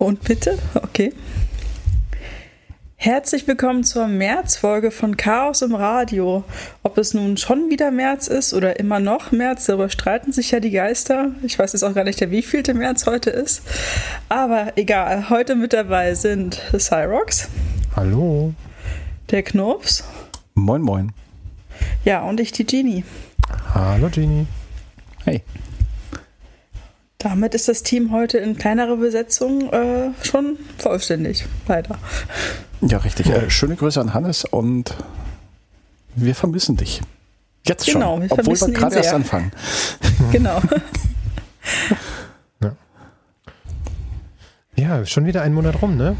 Und bitte? Okay. Herzlich willkommen zur Märzfolge von Chaos im Radio. Ob es nun schon wieder März ist oder immer noch März, darüber streiten sich ja die Geister. Ich weiß jetzt auch gar nicht, der wievielte März heute ist. Aber egal, heute mit dabei sind Cyrox. Hallo. Der Knurps. Moin, moin. Ja, und ich, die Genie. Hallo, Genie. Hey. Damit ist das Team heute in kleinerer Besetzung äh, schon vollständig, leider. Ja, richtig. Äh, schöne Grüße an Hannes und wir vermissen dich. Jetzt schon, Genau, wir obwohl wir gerade erst anfangen. Genau. Ja, schon wieder ein Monat rum, ne?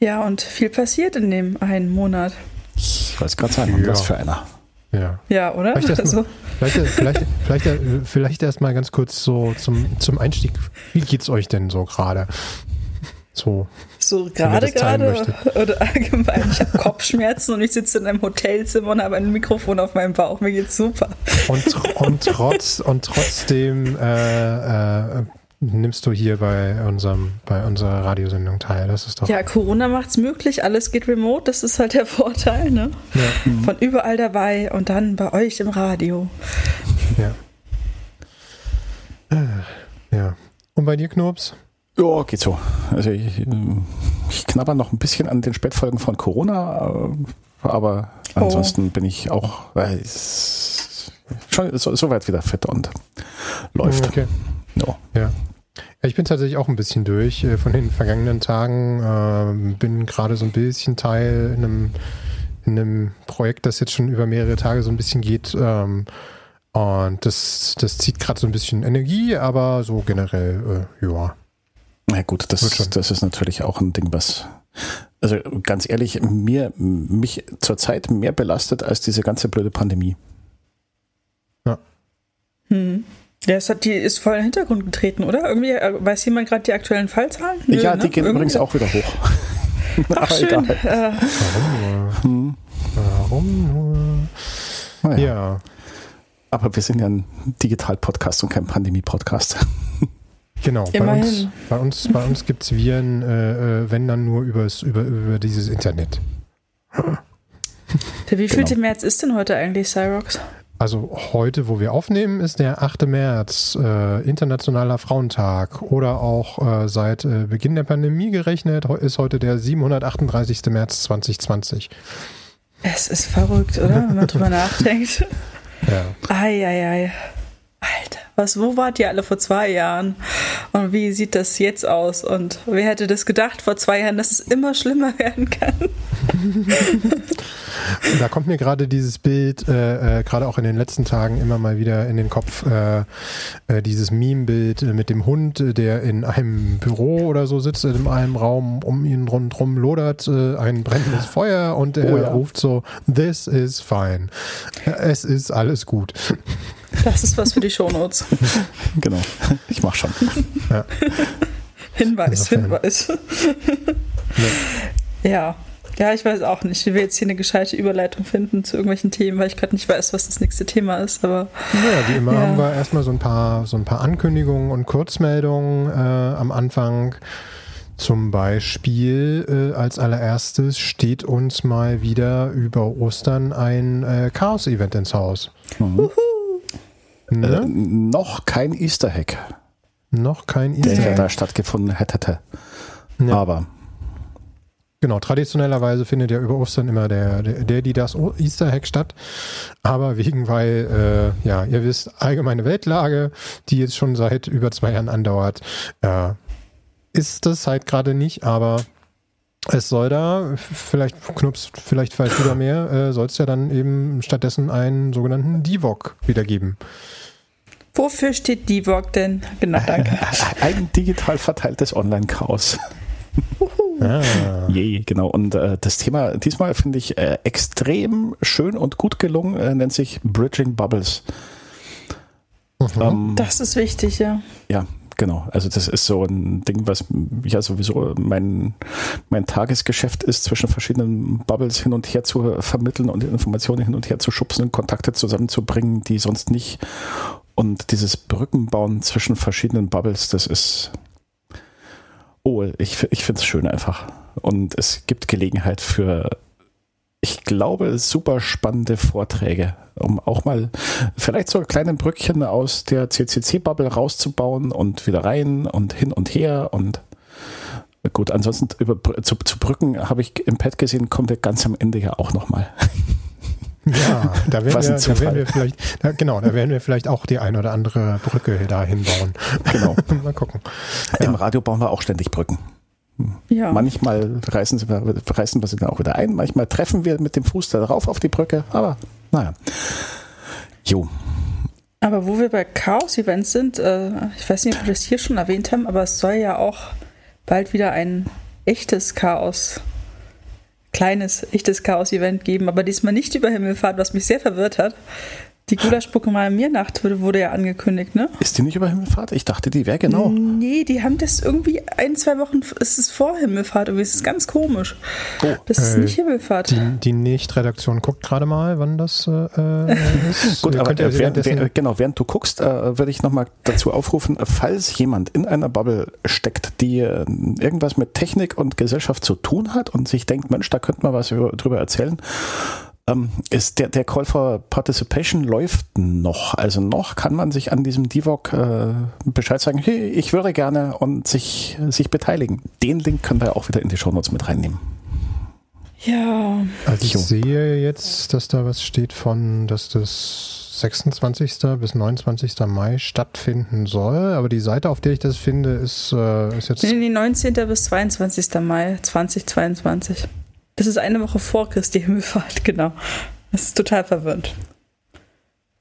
Ja, und viel passiert in dem einen Monat. Ich wollte es gerade sagen, Ja. was für einer. Ja. Ja, oder? Vielleicht erst Also, mal, vielleicht, vielleicht, vielleicht, vielleicht erst mal ganz kurz so zum, zum Einstieg. Wie geht's euch denn so gerade? So. so gerade, gerade oder allgemein. Ich habe Kopfschmerzen und ich sitze in einem Hotelzimmer und habe ein Mikrofon auf meinem Bauch. Mir geht's super. Und, und, trotz, und trotzdem äh, äh, nimmst du hier bei, unserem, bei unserer Radiosendung teil. Das ist doch. Ja, Corona macht's möglich. Alles geht remote. Das ist halt der Vorteil, ne? Ja. Von überall dabei und dann bei euch im Radio. ja. Äh, ja. Und bei dir, Knurps? Ja, geht so. Also ich, ich knabber noch ein bisschen an den Spätfolgen von Corona, äh, aber Oh. ansonsten bin ich auch äh, schon so, soweit wieder fit und läuft. Okay. No. Ja. Ja, Ich bin tatsächlich auch ein bisschen durch äh, von den vergangenen Tagen. Ähm, bin gerade so ein bisschen Teil in einem, in einem Projekt, das jetzt schon über mehrere Tage so ein bisschen geht. Ähm, und das, das zieht gerade so ein bisschen Energie, aber so generell, äh, ja. Na gut, das, das ist natürlich auch ein Ding, was, also ganz ehrlich, mir, mich zurzeit mehr belastet als diese ganze blöde Pandemie. Hm. Ja, es hat, die ist voll in den Hintergrund getreten, oder? Irgendwie äh, weiß jemand gerade die aktuellen Fallzahlen? Nö, ja, ne? die gehen Irgendwie- übrigens auch wieder hoch. Ach, Aber schön. egal. Äh, Warum nur? Hm. Warum nur? Naja. Ja, Aber wir sind ja ein Digital-Podcast und kein Pandemie-Podcast. genau. Bei uns, bei uns, bei uns gibt es Viren, äh, äh, wenn dann nur übers, über, über dieses Internet. der wievielte Genau. März ist denn heute eigentlich, Cyrox? Also heute, wo wir aufnehmen, ist der 8. März, äh, Internationaler Frauentag. Oder auch äh, seit äh, Beginn der Pandemie gerechnet, ist heute der 738. März 2020. Es ist verrückt, oder? Wenn man drüber nachdenkt. Ja. Eieiei. Alter, was, wo wart ihr alle vor zwei Jahren? Und wie sieht das jetzt aus? Und wer hätte das gedacht vor zwei Jahren, dass es immer schlimmer werden kann? Da kommt mir gerade dieses Bild, äh, äh, gerade auch in den letzten Tagen immer mal wieder in den Kopf, äh, äh, dieses Meme-Bild mit dem Hund, der in einem Büro oder so sitzt, in einem Raum, um ihn rundherum lodert äh, ein brennendes Feuer und er Oh ja. ruft so, this is fine. Es ist alles gut. Das ist was für die Shownotes. genau. Ich mach schon. Hinweis, Insofern. Hinweis. Ja. Ja, ich weiß auch nicht, wie wir jetzt hier eine gescheite Überleitung finden zu irgendwelchen Themen, weil ich gerade nicht weiß, was das nächste Thema ist, aber Ja, wie immer Ja. haben wir erstmal so ein paar, so ein paar Ankündigungen und Kurzmeldungen äh, am Anfang. Zum Beispiel äh, als allererstes steht uns mal wieder über Ostern ein äh, Chaos-Event ins Haus. Mhm. Äh, Ne? noch kein Easter Hack, Noch kein der Easter ja Egg. da stattgefunden hätte. Ja. Aber Genau, traditionellerweise findet ja über Ostern immer der, der, der die das Easter Hack statt. Aber wegen, weil, äh, ja, ihr wisst, allgemeine Weltlage, die jetzt schon seit über zwei Jahren andauert, äh, ist das halt gerade nicht, aber es soll da, vielleicht Knups, vielleicht du da mehr, äh, soll es ja dann eben stattdessen einen sogenannten Divok wieder geben. wofür steht DIVOG denn? Genau, danke. ein digital verteiltes Online-Chaos. Ah, Je, genau. Und äh, das Thema diesmal finde ich äh, extrem schön und gut gelungen, äh, nennt sich Bridging Bubbles. Mhm. Ähm, Das ist wichtig, ja. Ja, genau. Also das ist so ein Ding, was ja sowieso mein, mein Tagesgeschäft ist, zwischen verschiedenen Bubbles hin und her zu vermitteln und Informationen hin und her zu schubsen und Kontakte zusammenzubringen, die sonst nicht. Und dieses Brückenbauen zwischen verschiedenen Bubbles, das ist Oh, ich, ich finde es schön einfach. Und es gibt Gelegenheit für, ich glaube, super spannende Vorträge, um auch mal vielleicht so kleine Brückchen aus der CCC-Bubble rauszubauen und wieder rein und hin und her und gut, ansonsten über, zu, zu Brücken habe ich im Pad gesehen, kommen wir ganz am Ende ja auch nochmal. Ja, da werden, wir, da werden wir vielleicht, da, genau, da werden wir vielleicht auch die ein oder andere Brücke da hinbauen. Genau. Mal gucken. Ja. Im Radio bauen wir auch ständig Brücken. Ja. Manchmal reißen, sie, reißen wir sie dann auch wieder ein, manchmal treffen wir mit dem Fuß da drauf auf die Brücke, aber naja. Jo. Aber wo wir bei Chaos-Events sind, äh, ich weiß nicht, ob wir das hier schon erwähnt haben, aber es soll ja auch bald wieder ein echtes Chaos kleines, echtes Chaos-Event geben, aber diesmal nicht über Himmelfahrt, was mich sehr verwirrt hat. Die Gulasch-Pokémon Mirnacht wurde, wurde ja angekündigt, ne? Ist die nicht über Himmelfahrt? Ich dachte, die wäre genau. Nee, die haben das irgendwie ein, zwei Wochen, es ist vor Himmelfahrt, irgendwie, es ist ganz komisch. Oh. Das ist äh, nicht Himmelfahrt. Die, die Nicht-Redaktion guckt gerade mal, wann das äh, ist. Gut, aber äh, während, während, genau, während du guckst, äh, würde ich nochmal dazu aufrufen, falls jemand in einer Bubble steckt, die äh, irgendwas mit Technik und Gesellschaft zu tun hat und sich denkt, Mensch, da könnte man was über, drüber erzählen, ähm, ist der, der Call for Participation läuft noch. Also noch kann man sich an diesem DIVOC äh, Bescheid sagen, hey, ich würde gerne und sich, sich beteiligen. Den Link können wir auch wieder in die Shownotes mit reinnehmen. Ja. Also ich sehe jetzt, dass da was steht von, dass das 26. bis 29. Mai stattfinden soll, aber die Seite, auf der ich das finde, ist, äh, ist jetzt. Nee, 19. bis 22. Mai 2022. Das ist eine Woche vor Christi Himmelfahrt, genau. Das ist total verwirrend.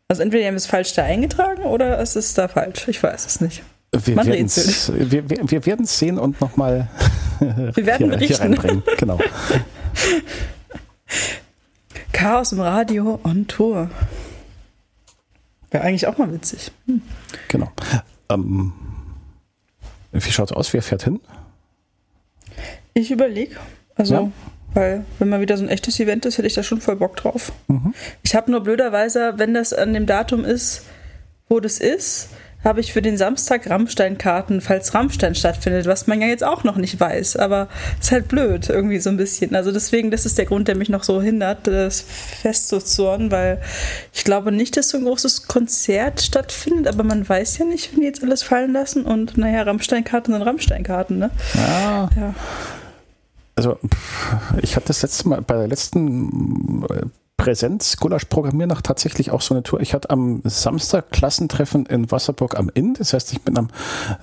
Also entweder haben wir es falsch da eingetragen oder es ist da falsch. Ich weiß es nicht. Wir werden es wir, wir, wir werden's sehen und nochmal wir werden hier, hier reinbringen. Genau. Chaos im Radio on Tour. Wäre eigentlich auch mal witzig. Hm. Genau. Ähm, wie schaut es aus? Wer fährt hin? Ich überlege. Also ja. Weil, wenn mal wieder so ein echtes Event ist, hätte ich da schon voll Bock drauf. Mhm. Ich habe nur blöderweise, wenn das an dem Datum ist, wo das ist, habe ich für den Samstag Rammstein-Karten, falls Rammstein stattfindet, was man ja jetzt auch noch nicht weiß. Aber ist halt blöd, irgendwie so ein bisschen. Also deswegen, das ist der Grund, der mich noch so hindert, das festzuzurren, weil ich glaube nicht, dass so ein großes Konzert stattfindet, aber man weiß ja nicht, wenn die jetzt alles fallen lassen. Und naja, Rammstein-Karten sind Rammstein-Karten, ne? Ja. ja also ich hatte das letzte Mal bei der letzten äh, Präsenz Gulasch Programmiernacht tatsächlich auch so eine Tour. Ich hatte am Samstag Klassentreffen in Wasserburg am Inn. Das heißt, ich bin am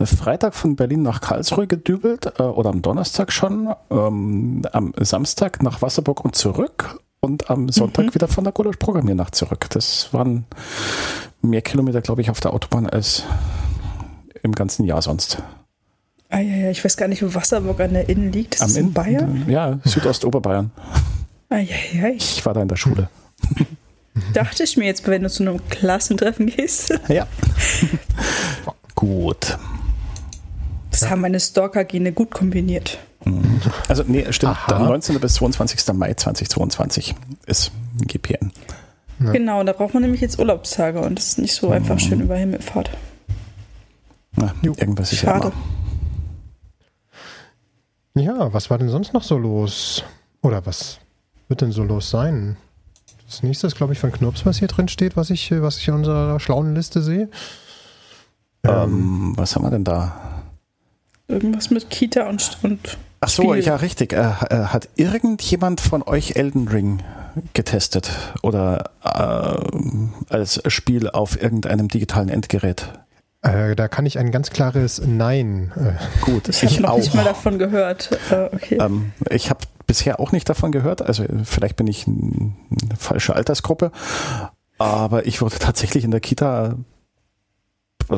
Freitag von Berlin nach Karlsruhe gedübelt äh, oder am Donnerstag schon, ähm, am Samstag nach Wasserburg und zurück und am Sonntag mhm. wieder von der Gulasch Programmiernacht zurück. Das waren mehr Kilometer, glaube ich, auf der Autobahn als im ganzen Jahr sonst. Ah, ja, ja, ich weiß gar nicht, wo Wasserburg an der Inn liegt. Ist Am das in Bayern? Ja, Südostoberbayern. Ah, ja, ja. Ich war da in der Schule. Dachte ich mir jetzt, wenn du zu einem Klassentreffen gehst. Ja. gut. Das haben meine Stalker-Gene gut kombiniert. Mhm. Also, nee, stimmt. Aha. 19. bis 22. Mai 2022 ist GPN. Ja. Genau, da braucht man nämlich jetzt Urlaubstage und das ist nicht so einfach mhm. schön über Himmelfahrt. Na, irgendwas ist Schade. ja immer. Ja, was war denn sonst noch so los? Oder was wird denn so los sein? Das nächste ist, glaube ich, von Knurps, was hier drin steht, was ich, was ich in unserer schlauen Liste sehe. Ähm, ähm, was haben wir denn da? Irgendwas mit Kita und, und Ach so, Spiel. ja, richtig. Äh, äh, hat irgendjemand von euch Elden Ring getestet oder äh, als Spiel auf irgendeinem digitalen Endgerät? Äh, da kann ich ein ganz klares Nein. Äh, Gut, ich, ich habe noch nicht mal davon gehört. Äh, okay. Ähm, ich habe bisher auch nicht davon gehört. Also vielleicht bin ich eine falsche Altersgruppe. Aber ich wurde tatsächlich in der Kita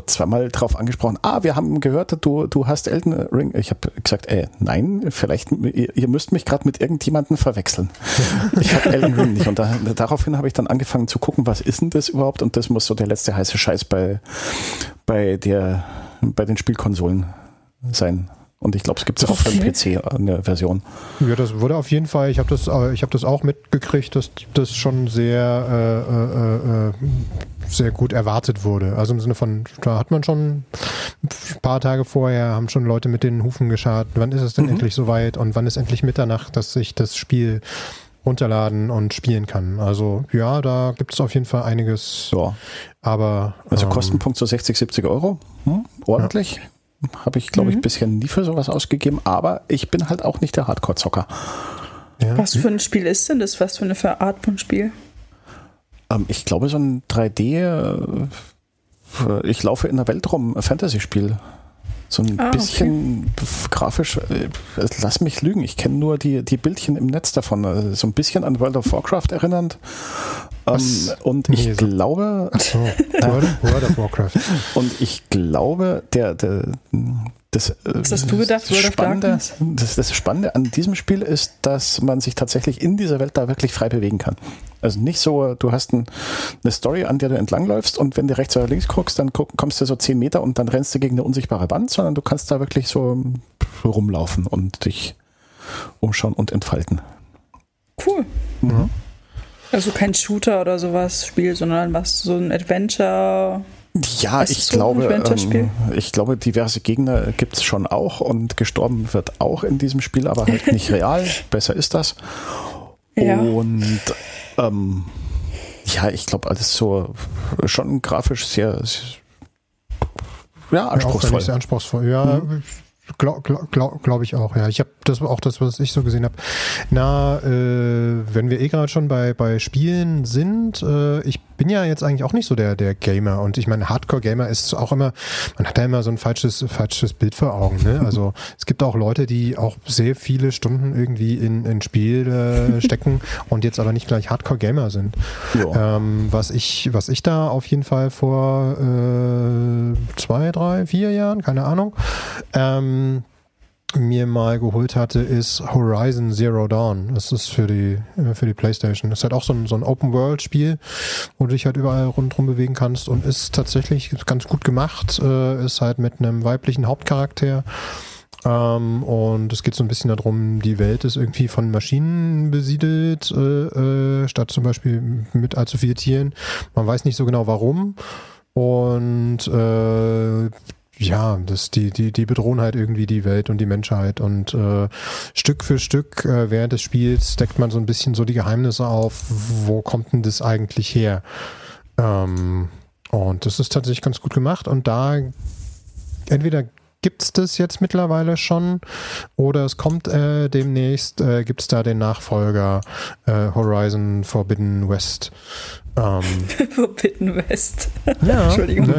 zweimal drauf angesprochen, ah, wir haben gehört, du, du hast Elden Ring. Ich habe gesagt, äh, nein, vielleicht, ihr, ihr müsst mich gerade mit irgendjemandem verwechseln. ich habe Elden Ring nicht. Und da, daraufhin habe ich dann angefangen zu gucken, was ist denn das überhaupt? Und das muss so der letzte heiße Scheiß bei, bei, der, bei den Spielkonsolen sein. Und ich glaube, es gibt es auch für den PC eine Version. Ja, das wurde auf jeden Fall, ich habe das, äh, ich hab das auch mitgekriegt, dass das schon sehr, äh, äh, äh, sehr gut erwartet wurde. Also im Sinne von, da hat man schon ein paar Tage vorher haben schon Leute mit den Hufen geschart, wann ist es denn mhm. endlich soweit und wann ist endlich Mitternacht, dass ich das Spiel runterladen und spielen kann. Also ja, da gibt es auf jeden Fall einiges. Ja. Aber also ähm, Kostenpunkt so 60, 70 Euro. Hm, ordentlich. Ja. Habe ich, glaube ich, mhm. bisher nie für sowas ausgegeben, aber ich bin halt auch nicht der Hardcore-Zocker. Ja. Was für ein Spiel ist denn das? Was für eine Art von Spiel? Ähm, ich glaube, so ein 3D, äh, ich laufe in der Welt rum, Fantasy-Spiel. So ein ah, bisschen okay. grafisch, äh, lass mich lügen, ich kenne nur die, die Bildchen im Netz davon. Also so ein bisschen an World of Warcraft erinnernd. Ähm, und ich nee, glaube. So. World of Warcraft. Und ich glaube, der, der, das, äh, hast du gedacht, das Spannende, das, das Spannende an diesem Spiel ist, dass man sich tatsächlich in dieser Welt da wirklich frei bewegen kann. Also nicht so, du hast ein, eine Story, an der du entlangläufst und wenn du rechts oder links guckst, dann kommst du so zehn Meter und dann rennst du gegen eine unsichtbare Wand, sondern du kannst da wirklich so rumlaufen und dich umschauen und entfalten. Cool. Mhm. Also kein Shooter oder sowas Spiel, sondern was so ein Adventure. Ja, ich glaube, ähm, ich glaube, diverse Gegner gibt es schon auch und gestorben wird auch in diesem Spiel, aber halt nicht real. Besser ist das. Ja. Und ähm, ja, ich glaube, alles so schon grafisch sehr, sehr ja, anspruchsvoll. Ja, sehr anspruchsvoll. Ja, mhm. Glaube glaub, glaub, glaub ich auch, ja. Ich habe das auch das, was ich so gesehen habe. Na, äh, wenn wir eh gerade schon bei, bei Spielen sind, äh, ich bin ja jetzt eigentlich auch nicht so der, der Gamer und ich meine, Hardcore-Gamer ist auch immer, man hat da immer so ein falsches, falsches Bild vor Augen. Ne? Also es gibt auch Leute, die auch sehr viele Stunden irgendwie in, in Spiel äh, stecken und jetzt aber nicht gleich Hardcore-Gamer sind. Ähm, was ich, was ich da auf jeden Fall vor äh, zwei, drei, vier Jahren, keine Ahnung, ähm, mir mal geholt hatte, ist Horizon Zero Dawn. Das ist für die, äh, für die Playstation. Das ist halt auch so ein, so ein Open-World-Spiel, wo du dich halt überall rundherum bewegen kannst und ist tatsächlich ganz gut gemacht. Äh, ist halt mit einem weiblichen Hauptcharakter. Ähm, und es geht so ein bisschen darum, die Welt ist irgendwie von Maschinen besiedelt, äh, statt zum Beispiel mit allzu vielen Tieren. Man weiß nicht so genau warum. Und äh, ja, das, die, die, die bedrohen halt irgendwie die Welt und die Menschheit. Und äh, Stück für Stück äh, während des Spiels deckt man so ein bisschen so die Geheimnisse auf, wo kommt denn das eigentlich her? Ähm, und das ist tatsächlich ganz gut gemacht. Und da entweder gibt es das jetzt mittlerweile schon oder es kommt äh, demnächst, äh, gibt es da den Nachfolger äh, Horizon Forbidden West. Ähm, Forbidden West. Ja, Entschuldigung.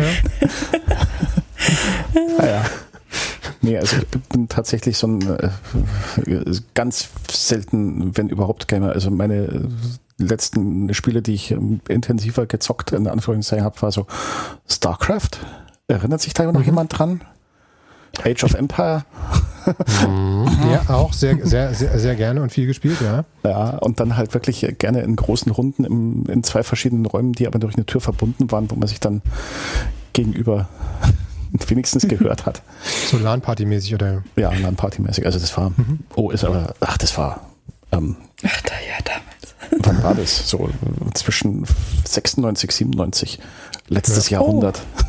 Naja. ah, ja. Nee, also ich bin tatsächlich so ein äh, ganz selten, wenn überhaupt Gamer. Also meine letzten Spiele, die ich ähm, intensiver gezockt in Anführungszeichen habe, war so StarCraft. Erinnert sich da noch mhm. jemand dran? Age of Empire. Mhm. ja, auch sehr, sehr, sehr, sehr gerne und viel gespielt, ja. Ja, und dann halt wirklich gerne in großen Runden im, in zwei verschiedenen Räumen, die aber durch eine Tür verbunden waren, wo man sich dann gegenüber wenigstens gehört hat. So LAN-Party-mäßig oder? Ja, LAN-Party-mäßig. Also das war, mhm. oh, ist aber, ach, das war, ähm, ach, da, ja, damals. Wann war das? So zwischen 96, 97, letztes ja. Jahrhundert. Oh.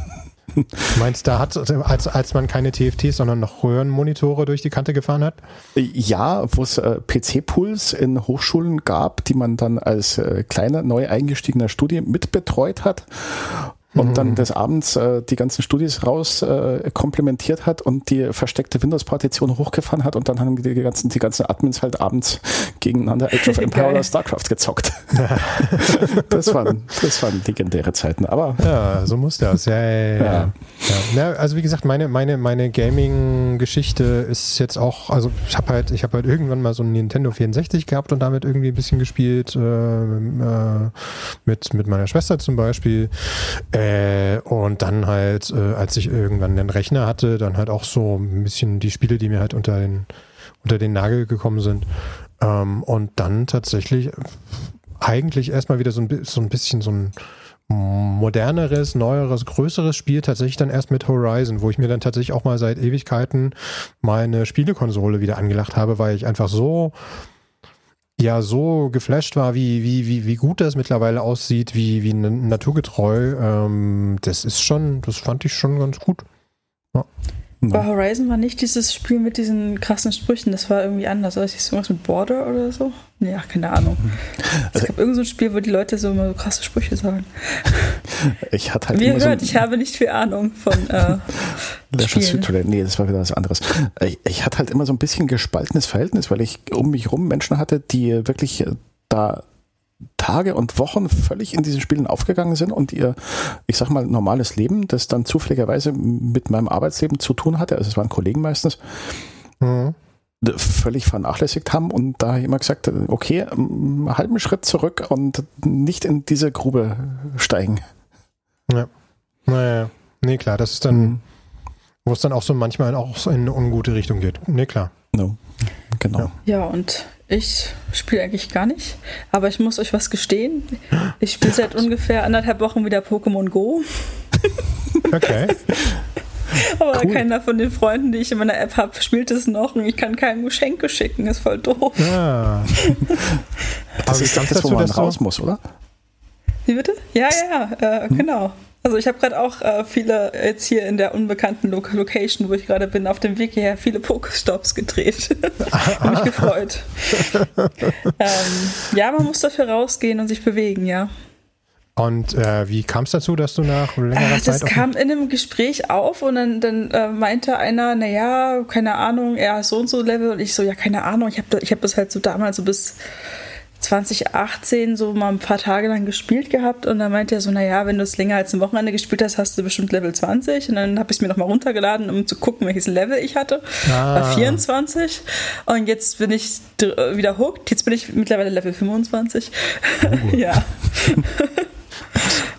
Du meinst, da hat, als, als man keine TFTs, sondern noch Röhrenmonitore durch die Kante gefahren hat? Ja, wo es äh, PC-Pools in Hochschulen gab, die man dann als äh, kleiner, neu eingestiegener Studie mitbetreut hat und mhm. dann des Abends äh, die ganzen Studis raus äh, komplementiert hat und die versteckte Windows-Partition hochgefahren hat und dann haben die ganzen, die ganzen Admins halt abends gegeneinander Age of Empire oder StarCraft gezockt. das, waren, das waren legendäre Zeiten, aber. Ja, so muss das. Ja, ja, ja. ja. also wie gesagt, meine, meine, meine Gaming-Geschichte ist jetzt auch, also ich habe halt, ich habe halt irgendwann mal so ein Nintendo 64 gehabt und damit irgendwie ein bisschen gespielt, äh, äh, mit, mit meiner Schwester zum Beispiel. Äh, und dann halt, äh, als ich irgendwann den Rechner hatte, dann halt auch so ein bisschen die Spiele, die mir halt unter den, unter den Nagel gekommen sind. Ähm, und dann tatsächlich eigentlich erstmal wieder so ein, so ein bisschen so ein moderneres, neueres, größeres Spiel tatsächlich dann erst mit Horizon, wo ich mir dann tatsächlich auch mal seit Ewigkeiten meine Spielekonsole wieder angelacht habe, weil ich einfach so ja so geflasht war, wie, wie, wie, wie gut das mittlerweile aussieht, wie, wie naturgetreu, ähm, das ist schon, das fand ich schon ganz gut. Aber Horizon war nicht dieses Spiel mit diesen krassen Sprüchen, das war irgendwie anders. Oder ist das irgendwas mit Border oder so? Nee, ach, keine Ahnung. Es gab irgend so ein Spiel, wo die Leute so immer so krasse Sprüche sagen. Ich hatte halt Wie immer so hört, ich habe nicht viel Ahnung von äh, Spielen. Nee, das war wieder was anderes. Ich, ich hatte halt immer so ein bisschen gespaltenes Verhältnis, weil ich um mich rum Menschen hatte, die wirklich da Tage und Wochen völlig in diesen Spielen aufgegangen sind und ihr, ich sag mal, normales Leben, das dann zufälligerweise mit meinem Arbeitsleben zu tun hatte, also es waren Kollegen meistens, Mhm. völlig vernachlässigt haben und da immer gesagt, okay, einen halben Schritt zurück und nicht in diese Grube steigen. Ja. Naja. Nee, klar, das ist dann, wo es dann auch so manchmal auch so in eine ungute Richtung geht. Nee, klar. No. Genau. Ja. Ja, und ich spiele eigentlich gar nicht. Aber ich muss euch was gestehen. Ich spiele seit ungefähr anderthalb Wochen wieder Pokémon Go. Okay. Aber Cool. keiner von den Freunden, die ich in meiner App habe, spielt es noch. Und ich kann keinem Geschenke schicken. Ist voll doof. Ja. Das wie ist das, wo man raus muss, oder? Wie bitte? Ja, ja, ja, äh, Hm? genau. Also ich habe gerade auch äh, viele jetzt hier in der unbekannten Lo Location, wo ich gerade bin, auf dem Weg hierher viele Pokestops gedreht. Hab mich gefreut. ähm, ja, man muss dafür rausgehen und sich bewegen, ja. Und äh, wie kam es dazu, dass du nach längerer Äh, Zeit das kam in einem Gespräch auf und dann, dann äh, meinte einer, naja, keine Ahnung, er ist so und so Level und ich so, ja, keine Ahnung, ich habe ich hab das halt so damals so bis 2018 so mal ein paar Tage lang gespielt gehabt und dann meinte er so, naja, wenn du es länger als ein Wochenende gespielt hast, hast du bestimmt Level 20 und dann habe ich es mir nochmal runtergeladen, um zu gucken, welches Level ich hatte. Ah. War 24 und jetzt bin ich wieder hooked, jetzt bin ich mittlerweile Level 25. ja.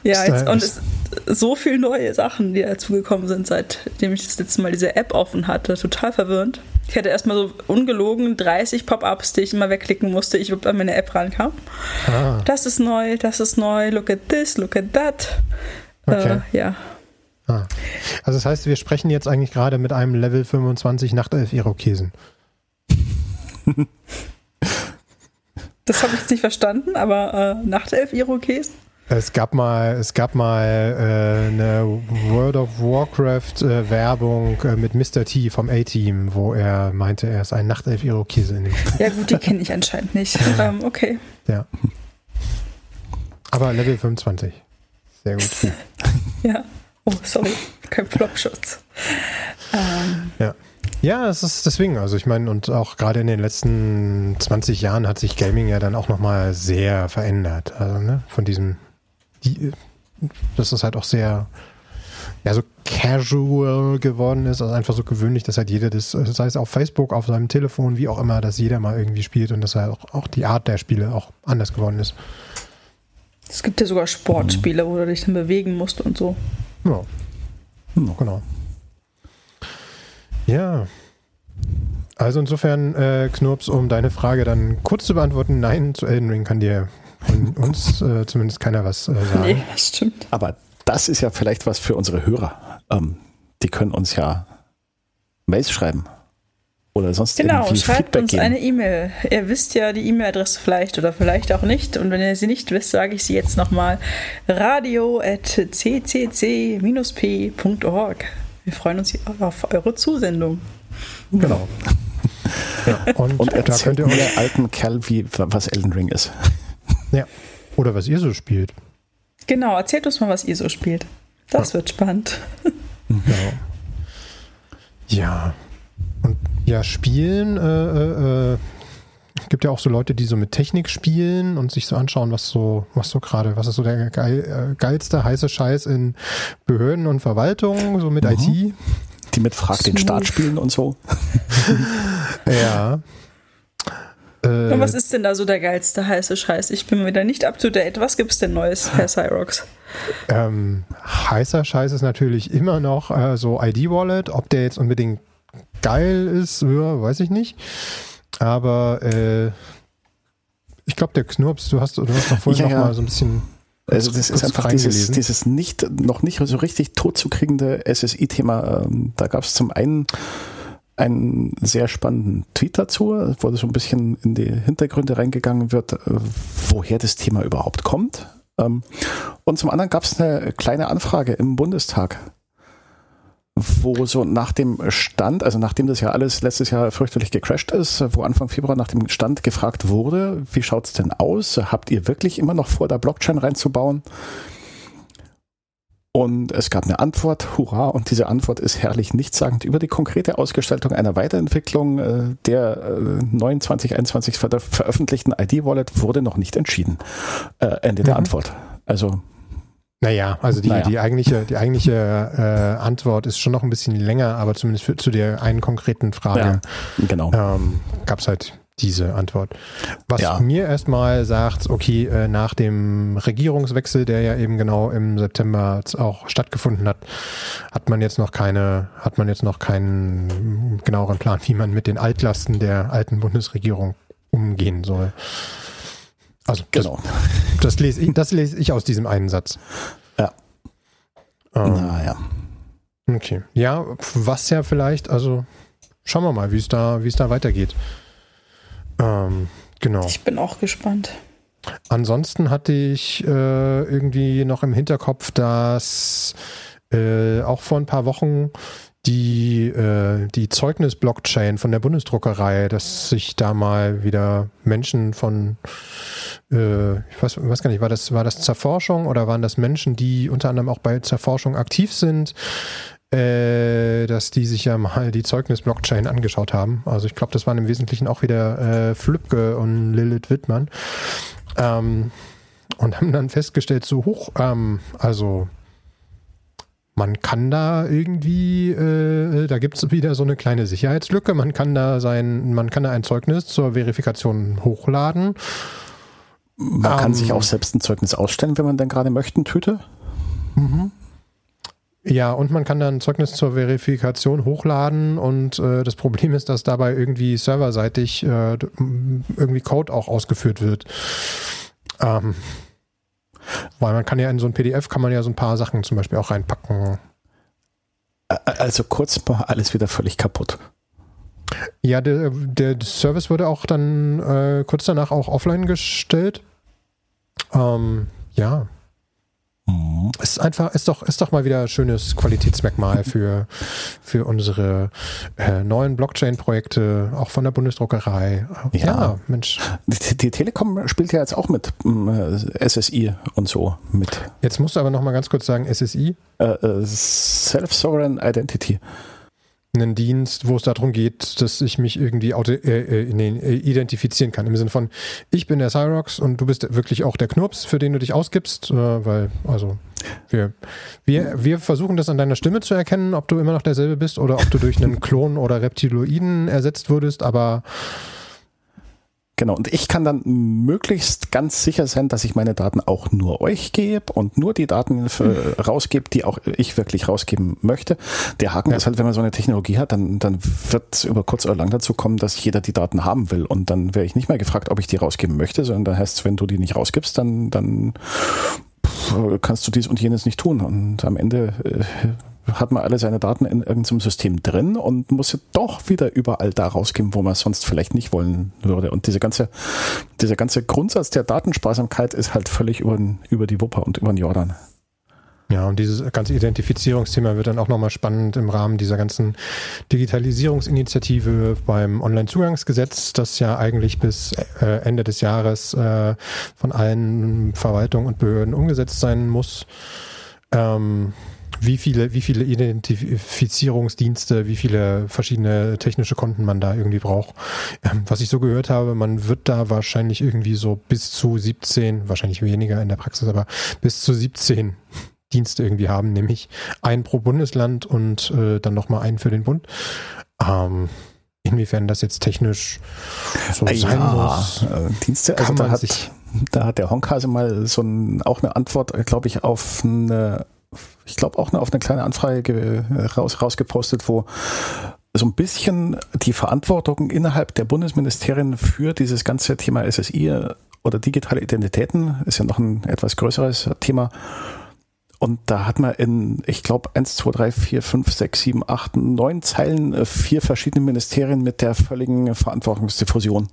ja, da- jetzt, und es, so viele neue Sachen, die dazugekommen sind, seitdem ich das letzte Mal diese App offen hatte. Total verwirrend. Ich hatte erstmal so ungelogen 30 Pop-ups, die ich immer wegklicken musste, ich überhaupt an meine App rankam. Ah, Das ist neu, das ist neu, look at this, look at that. Okay. Äh, ja. ah. Also das heißt, wir sprechen jetzt eigentlich gerade mit einem Level 25 Nachtelf Irokesen. Das habe ich jetzt nicht verstanden, aber äh, Nachtelf Irokesen? Es gab mal, es gab mal äh, eine World of Warcraft äh, Werbung äh, mit Mr. T vom A-Team, wo er meinte, er ist ein Nachtelf Irokese in dem Spiel. Ja gut, die kenne ich anscheinend nicht. ähm, okay. Ja. Aber Level 25. Sehr gut. Ja. Oh, sorry. Kein Plopschutz. Ähm, Ja. Ja, es ist deswegen, also ich meine, und auch gerade in den letzten 20 Jahren hat sich Gaming ja dann auch nochmal sehr verändert. Also, ne, von diesem, die, dass es halt auch sehr, ja, so casual geworden ist, also einfach so gewöhnlich, dass halt jeder das, sei es auf Facebook, auf seinem Telefon, wie auch immer, dass jeder mal irgendwie spielt und dass halt auch, auch die Art der Spiele auch anders geworden ist. es gibt ja sogar Sportspiele, wo du dich dann bewegen musst und so. Ja, No. genau. Ja. Also insofern, äh, Knurps, um deine Frage dann kurz zu beantworten, nein, zu Elden Ring kann dir von uns äh, zumindest keiner was äh, sagen. Nee, das stimmt. Aber das ist ja vielleicht was für unsere Hörer. Ähm, die können uns ja Mails schreiben. Oder sonst Genau, irgendwie schreibt Feedback uns geben. eine E-Mail. Ihr wisst ja die E-Mail-Adresse vielleicht oder vielleicht auch nicht. Und wenn ihr sie nicht wisst, sage ich sie jetzt nochmal. radio.ccc-p.org. Wir freuen uns auf eure Zusendung. Genau. ja, und, Und da könnt erzählt ihr mir alten Kerl, wie, was Elden Ring ist. Ja, oder was ihr so spielt. Genau, erzählt uns mal, was ihr so spielt. Das wird spannend. Genau. Ja. Und ja, spielen, äh, äh, äh, gibt ja auch so Leute, die so mit Technik spielen und sich so anschauen, was so, was so gerade, was ist so der geil, äh, geilste heiße Scheiß in Behörden und Verwaltung, so mit Mhm. IT. Die mit Frag den Smooth. Staat spielen und so. Ja. Äh, Und was ist denn da so der geilste heiße Scheiß? Ich bin wieder nicht up to date. Was gibt's denn Neues, Herr Cyrox? ähm, heißer Scheiß ist natürlich immer noch äh, so ID-Wallet. Ob der jetzt unbedingt geil ist, ja, weiß ich nicht. Aber äh, ich glaube, der Knurps, du hast, du hast doch vorhin Ja, noch ja. mal so ein bisschen. Also das ist einfach dieses, dieses nicht, noch nicht so richtig totzukriegende SSI-Thema. Ähm, Da gab es zum einen einen sehr spannenden Tweet dazu, wo so ein bisschen in die Hintergründe reingegangen wird, äh, woher das Thema überhaupt kommt. Ähm, Und zum anderen gab es eine kleine Anfrage im Bundestag, wo so nach dem Stand, also nachdem das ja alles letztes Jahr fürchterlich gecrashed ist, wo Anfang Februar nach dem Stand gefragt wurde, wie schaut es denn aus? Habt ihr wirklich immer noch vor, da Blockchain reinzubauen? Und es gab eine Antwort, hurra, und diese Antwort ist herrlich nichtssagend über die konkrete Ausgestaltung einer Weiterentwicklung äh, der äh, 2921 ver veröffentlichten ID-Wallet wurde noch nicht entschieden. Äh, Ende mhm. der Antwort. Also naja, also die, naja. die eigentliche, die eigentliche äh, Antwort ist schon noch ein bisschen länger, aber zumindest für, zu der einen konkreten Frage ja, genau. ähm, gab es halt diese Antwort. Was ja. mir erstmal sagt, okay, äh, nach dem Regierungswechsel, der ja eben genau im September auch stattgefunden hat, hat man jetzt noch keine, hat man jetzt noch keinen genaueren Plan, wie man mit den Altlasten der alten Bundesregierung umgehen soll. Also genau. Das, das, lese ich, das lese ich aus diesem einen Satz. Ja. Ähm, naja. Okay. Ja, was ja vielleicht, also schauen wir mal, wie es da, wie es da weitergeht. Ähm, genau. Ich bin auch gespannt. Ansonsten hatte ich äh, irgendwie noch im Hinterkopf, dass äh, auch vor ein paar Wochen die, äh, die Zeugnis-Blockchain von der Bundesdruckerei, dass sich da mal wieder Menschen von, äh, ich weiß, weiß gar nicht, war das, war das Zerforschung oder waren das Menschen, die unter anderem auch bei Zerforschung aktiv sind, äh, dass die sich ja mal die Zeugnis-Blockchain angeschaut haben. Also ich glaube, das waren im Wesentlichen auch wieder äh, Flübke und Lilith Wittmann. Ähm, und haben dann festgestellt, so hoch, ähm, also man kann da irgendwie, äh, da gibt es wieder so eine kleine Sicherheitslücke. Man kann da sein, man kann da ein Zeugnis zur Verifikation hochladen. Man ähm, kann sich auch selbst ein Zeugnis ausstellen, wenn man denn gerade möchte, Tüte. Mhm. Ja, und man kann dann ein Zeugnis zur Verifikation hochladen und äh, das Problem ist, dass dabei irgendwie serverseitig äh, irgendwie Code auch ausgeführt wird. Ähm, weil man kann ja in so ein PDF kann man ja so ein paar Sachen zum Beispiel auch reinpacken. Also kurz mal alles wieder völlig kaputt. Ja, der, der Service wurde auch dann äh, kurz danach auch offline gestellt. Ähm, ja. Mhm. Ist einfach, ist doch, ist doch mal wieder ein schönes Qualitätsmerkmal für, für unsere äh, neuen Blockchain-Projekte, auch von der Bundesdruckerei. Ja, ja Mensch. Die, die, Telekom spielt ja jetzt auch mit äh, SSI und so mit. Jetzt musst du aber noch mal ganz kurz sagen, SSI? Äh, äh, Self-Sovereign Identity einen Dienst, wo es darum geht, dass ich mich irgendwie auto, äh, äh, nee, äh, identifizieren kann. Im Sinne von, ich bin der Cyrox und du bist wirklich auch der Knurps, für den du dich ausgibst, äh, weil, also, wir, wir, wir versuchen das an deiner Stimme zu erkennen, ob du immer noch derselbe bist oder ob du durch einen Klon oder Reptiloiden ersetzt wurdest, aber Genau, und ich kann dann möglichst ganz sicher sein, dass ich meine Daten auch nur euch gebe und nur die Daten für, äh, rausgebe, die auch ich wirklich rausgeben möchte. Der Haken ja. ist halt, wenn man so eine Technologie hat, dann, dann wird es über kurz oder lang dazu kommen, dass jeder die Daten haben will. Und dann wäre ich nicht mehr gefragt, ob ich die rausgeben möchte, sondern dann heißt es, wenn du die nicht rausgibst, dann, dann kannst du dies und jenes nicht tun. Und am Ende äh, hat man alle seine Daten in irgendeinem System drin und muss sie doch wieder überall da rausgeben, wo man es sonst vielleicht nicht wollen würde. Und diese ganze, dieser ganze Grundsatz der Datensparsamkeit ist halt völlig über, über die Wupper und über den Jordan. Ja, und dieses ganze Identifizierungsthema wird dann auch nochmal spannend im Rahmen dieser ganzen Digitalisierungsinitiative beim Onlinezugangsgesetz, das ja eigentlich bis äh, Ende des Jahres äh, von allen Verwaltungen und Behörden umgesetzt sein muss. Ähm, wie viele, wie viele Identifizierungsdienste, wie viele verschiedene technische Konten man da irgendwie braucht. Ähm, was ich so gehört habe, man wird da wahrscheinlich irgendwie so bis zu 17, wahrscheinlich weniger in der Praxis, aber bis zu 17 Dienste irgendwie haben, nämlich einen pro Bundesland und äh, dann nochmal einen für den Bund. Ähm, inwiefern das jetzt technisch so ja, sein muss. Äh, Dienste, also da hat, da hat der Honkhase mal so ein, auch eine Antwort, glaube ich, auf eine ich glaube, auch auf eine kleine Anfrage raus, rausgepostet, wo so ein bisschen die Verantwortung innerhalb der Bundesministerien für dieses ganze Thema SSI oder digitale Identitäten ist ja noch ein etwas größeres Thema. Und da hat man in, ich glaube, 1, 2, 3, 4, 5, 6, 7, 8, 9 Zeilen äh, vier verschiedene Ministerien mit der völligen Verantwortungsdiffusion.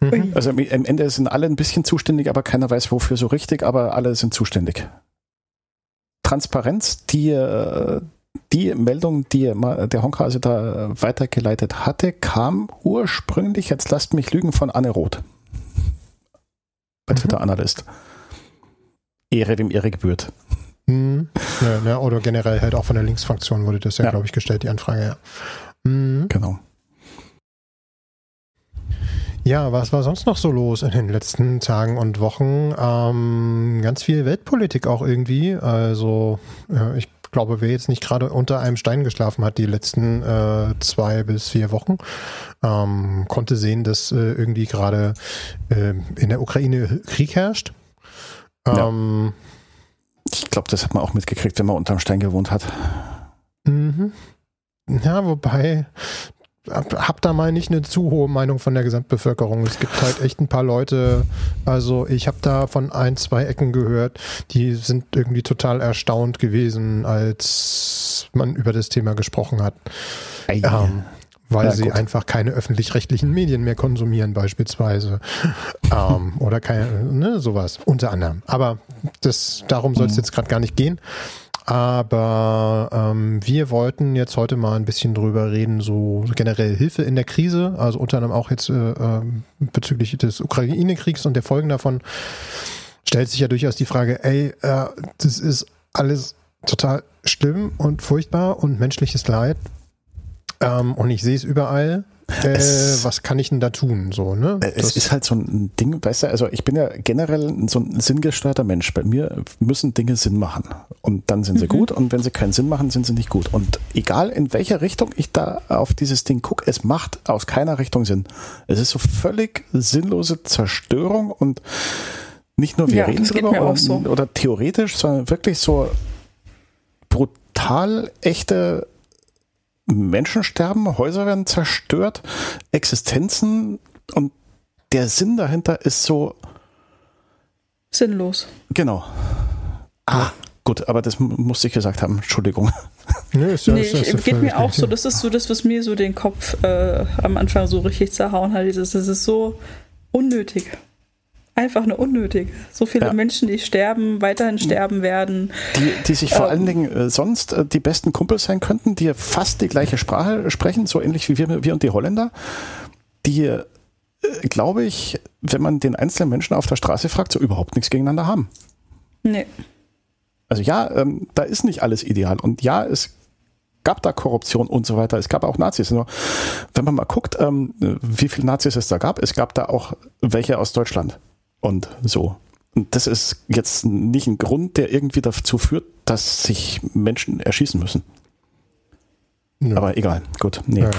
Mhm. Also am Ende sind alle ein bisschen zuständig, aber keiner weiß wofür so richtig, aber alle sind zuständig. Transparenz, die, äh, die Meldung, die der Honkhase da weitergeleitet hatte, kam ursprünglich, jetzt lasst mich lügen, von Anne Roth. Bei mhm. Twitter Analyst. Ehre, wem Ehre gebührt. Mhm. Ja, oder generell halt auch von der Linksfraktion wurde das ja, ja. glaube ich, gestellt, die Anfrage, ja. Mhm. Genau. Ja, was war sonst noch so los in den letzten Tagen und Wochen? Ähm, ganz viel Weltpolitik auch irgendwie. Also äh, ich glaube, wer jetzt nicht gerade unter einem Stein geschlafen hat die letzten äh, zwei bis vier Wochen, ähm, konnte sehen, dass äh, irgendwie gerade äh, in der Ukraine Krieg herrscht. Ähm, ja. Ich glaube, das hat man auch mitgekriegt, wenn man unterm Stein gewohnt hat. Mhm. Ja, wobei hab da mal nicht eine zu hohe Meinung von der Gesamtbevölkerung. Es gibt halt echt ein paar Leute, also ich habe da von ein, zwei Ecken gehört, die sind irgendwie total erstaunt gewesen, als man über das Thema gesprochen hat. Ähm, weil ja, sie einfach keine öffentlich-rechtlichen Medien mehr konsumieren, beispielsweise. ähm, oder keine, ne, sowas, unter anderem. Aber das, darum soll es mhm. jetzt gerade gar nicht gehen. Aber ähm, wir wollten jetzt heute mal ein bisschen drüber reden, so generell Hilfe in der Krise, also unter anderem auch jetzt äh, ähm, bezüglich des Ukraine-Kriegs und der Folgen davon, stellt sich ja durchaus die Frage, ey, äh, das ist alles total schlimm und furchtbar und menschliches Leid. Ähm, und ich sehe es überall. Äh, was kann ich denn da tun? So, ne? Es das ist halt so ein Ding, weißt du, also ich bin ja generell so ein sinngesteuerter Mensch. Bei mir müssen Dinge Sinn machen. Und dann sind sie mhm. gut und wenn sie keinen Sinn machen, sind sie nicht gut. Und egal in welcher Richtung ich da auf dieses Ding gucke, es macht aus keiner Richtung Sinn. Es ist so völlig sinnlose Zerstörung und nicht nur wir ja, reden drüber oder, so. oder theoretisch, sondern wirklich so brutal echte Menschen sterben, Häuser werden zerstört, Existenzen und der Sinn dahinter ist so sinnlos. Genau. Ah, gut, aber das musste ich gesagt haben. Entschuldigung. Nee, ist ja, nee, ist, ist, ist geht mir auch so. Das ist so das, was mir so den Kopf äh, am Anfang so richtig zerhauen hat. Das ist so unnötig einfach nur unnötig. So viele ja. Menschen, die sterben, weiterhin sterben werden. Die, die sich vor ähm, allen Dingen äh, sonst äh, die besten Kumpels sein könnten, die fast die gleiche Sprache sprechen, so ähnlich wie wir, wir und die Holländer, die, äh, glaube ich, wenn man den einzelnen Menschen auf der Straße fragt, so überhaupt nichts gegeneinander haben. Nee. Also ja, ähm, da ist nicht alles ideal. Und ja, es gab da Korruption und so weiter. Es gab auch Nazis. Nur, wenn man mal guckt, ähm, wie viele Nazis es da gab, es gab da auch welche aus Deutschland und so. Und das ist jetzt nicht ein Grund, der irgendwie dazu führt, dass sich Menschen erschießen müssen. Ja. Aber egal, gut. Nee. Ja, ja.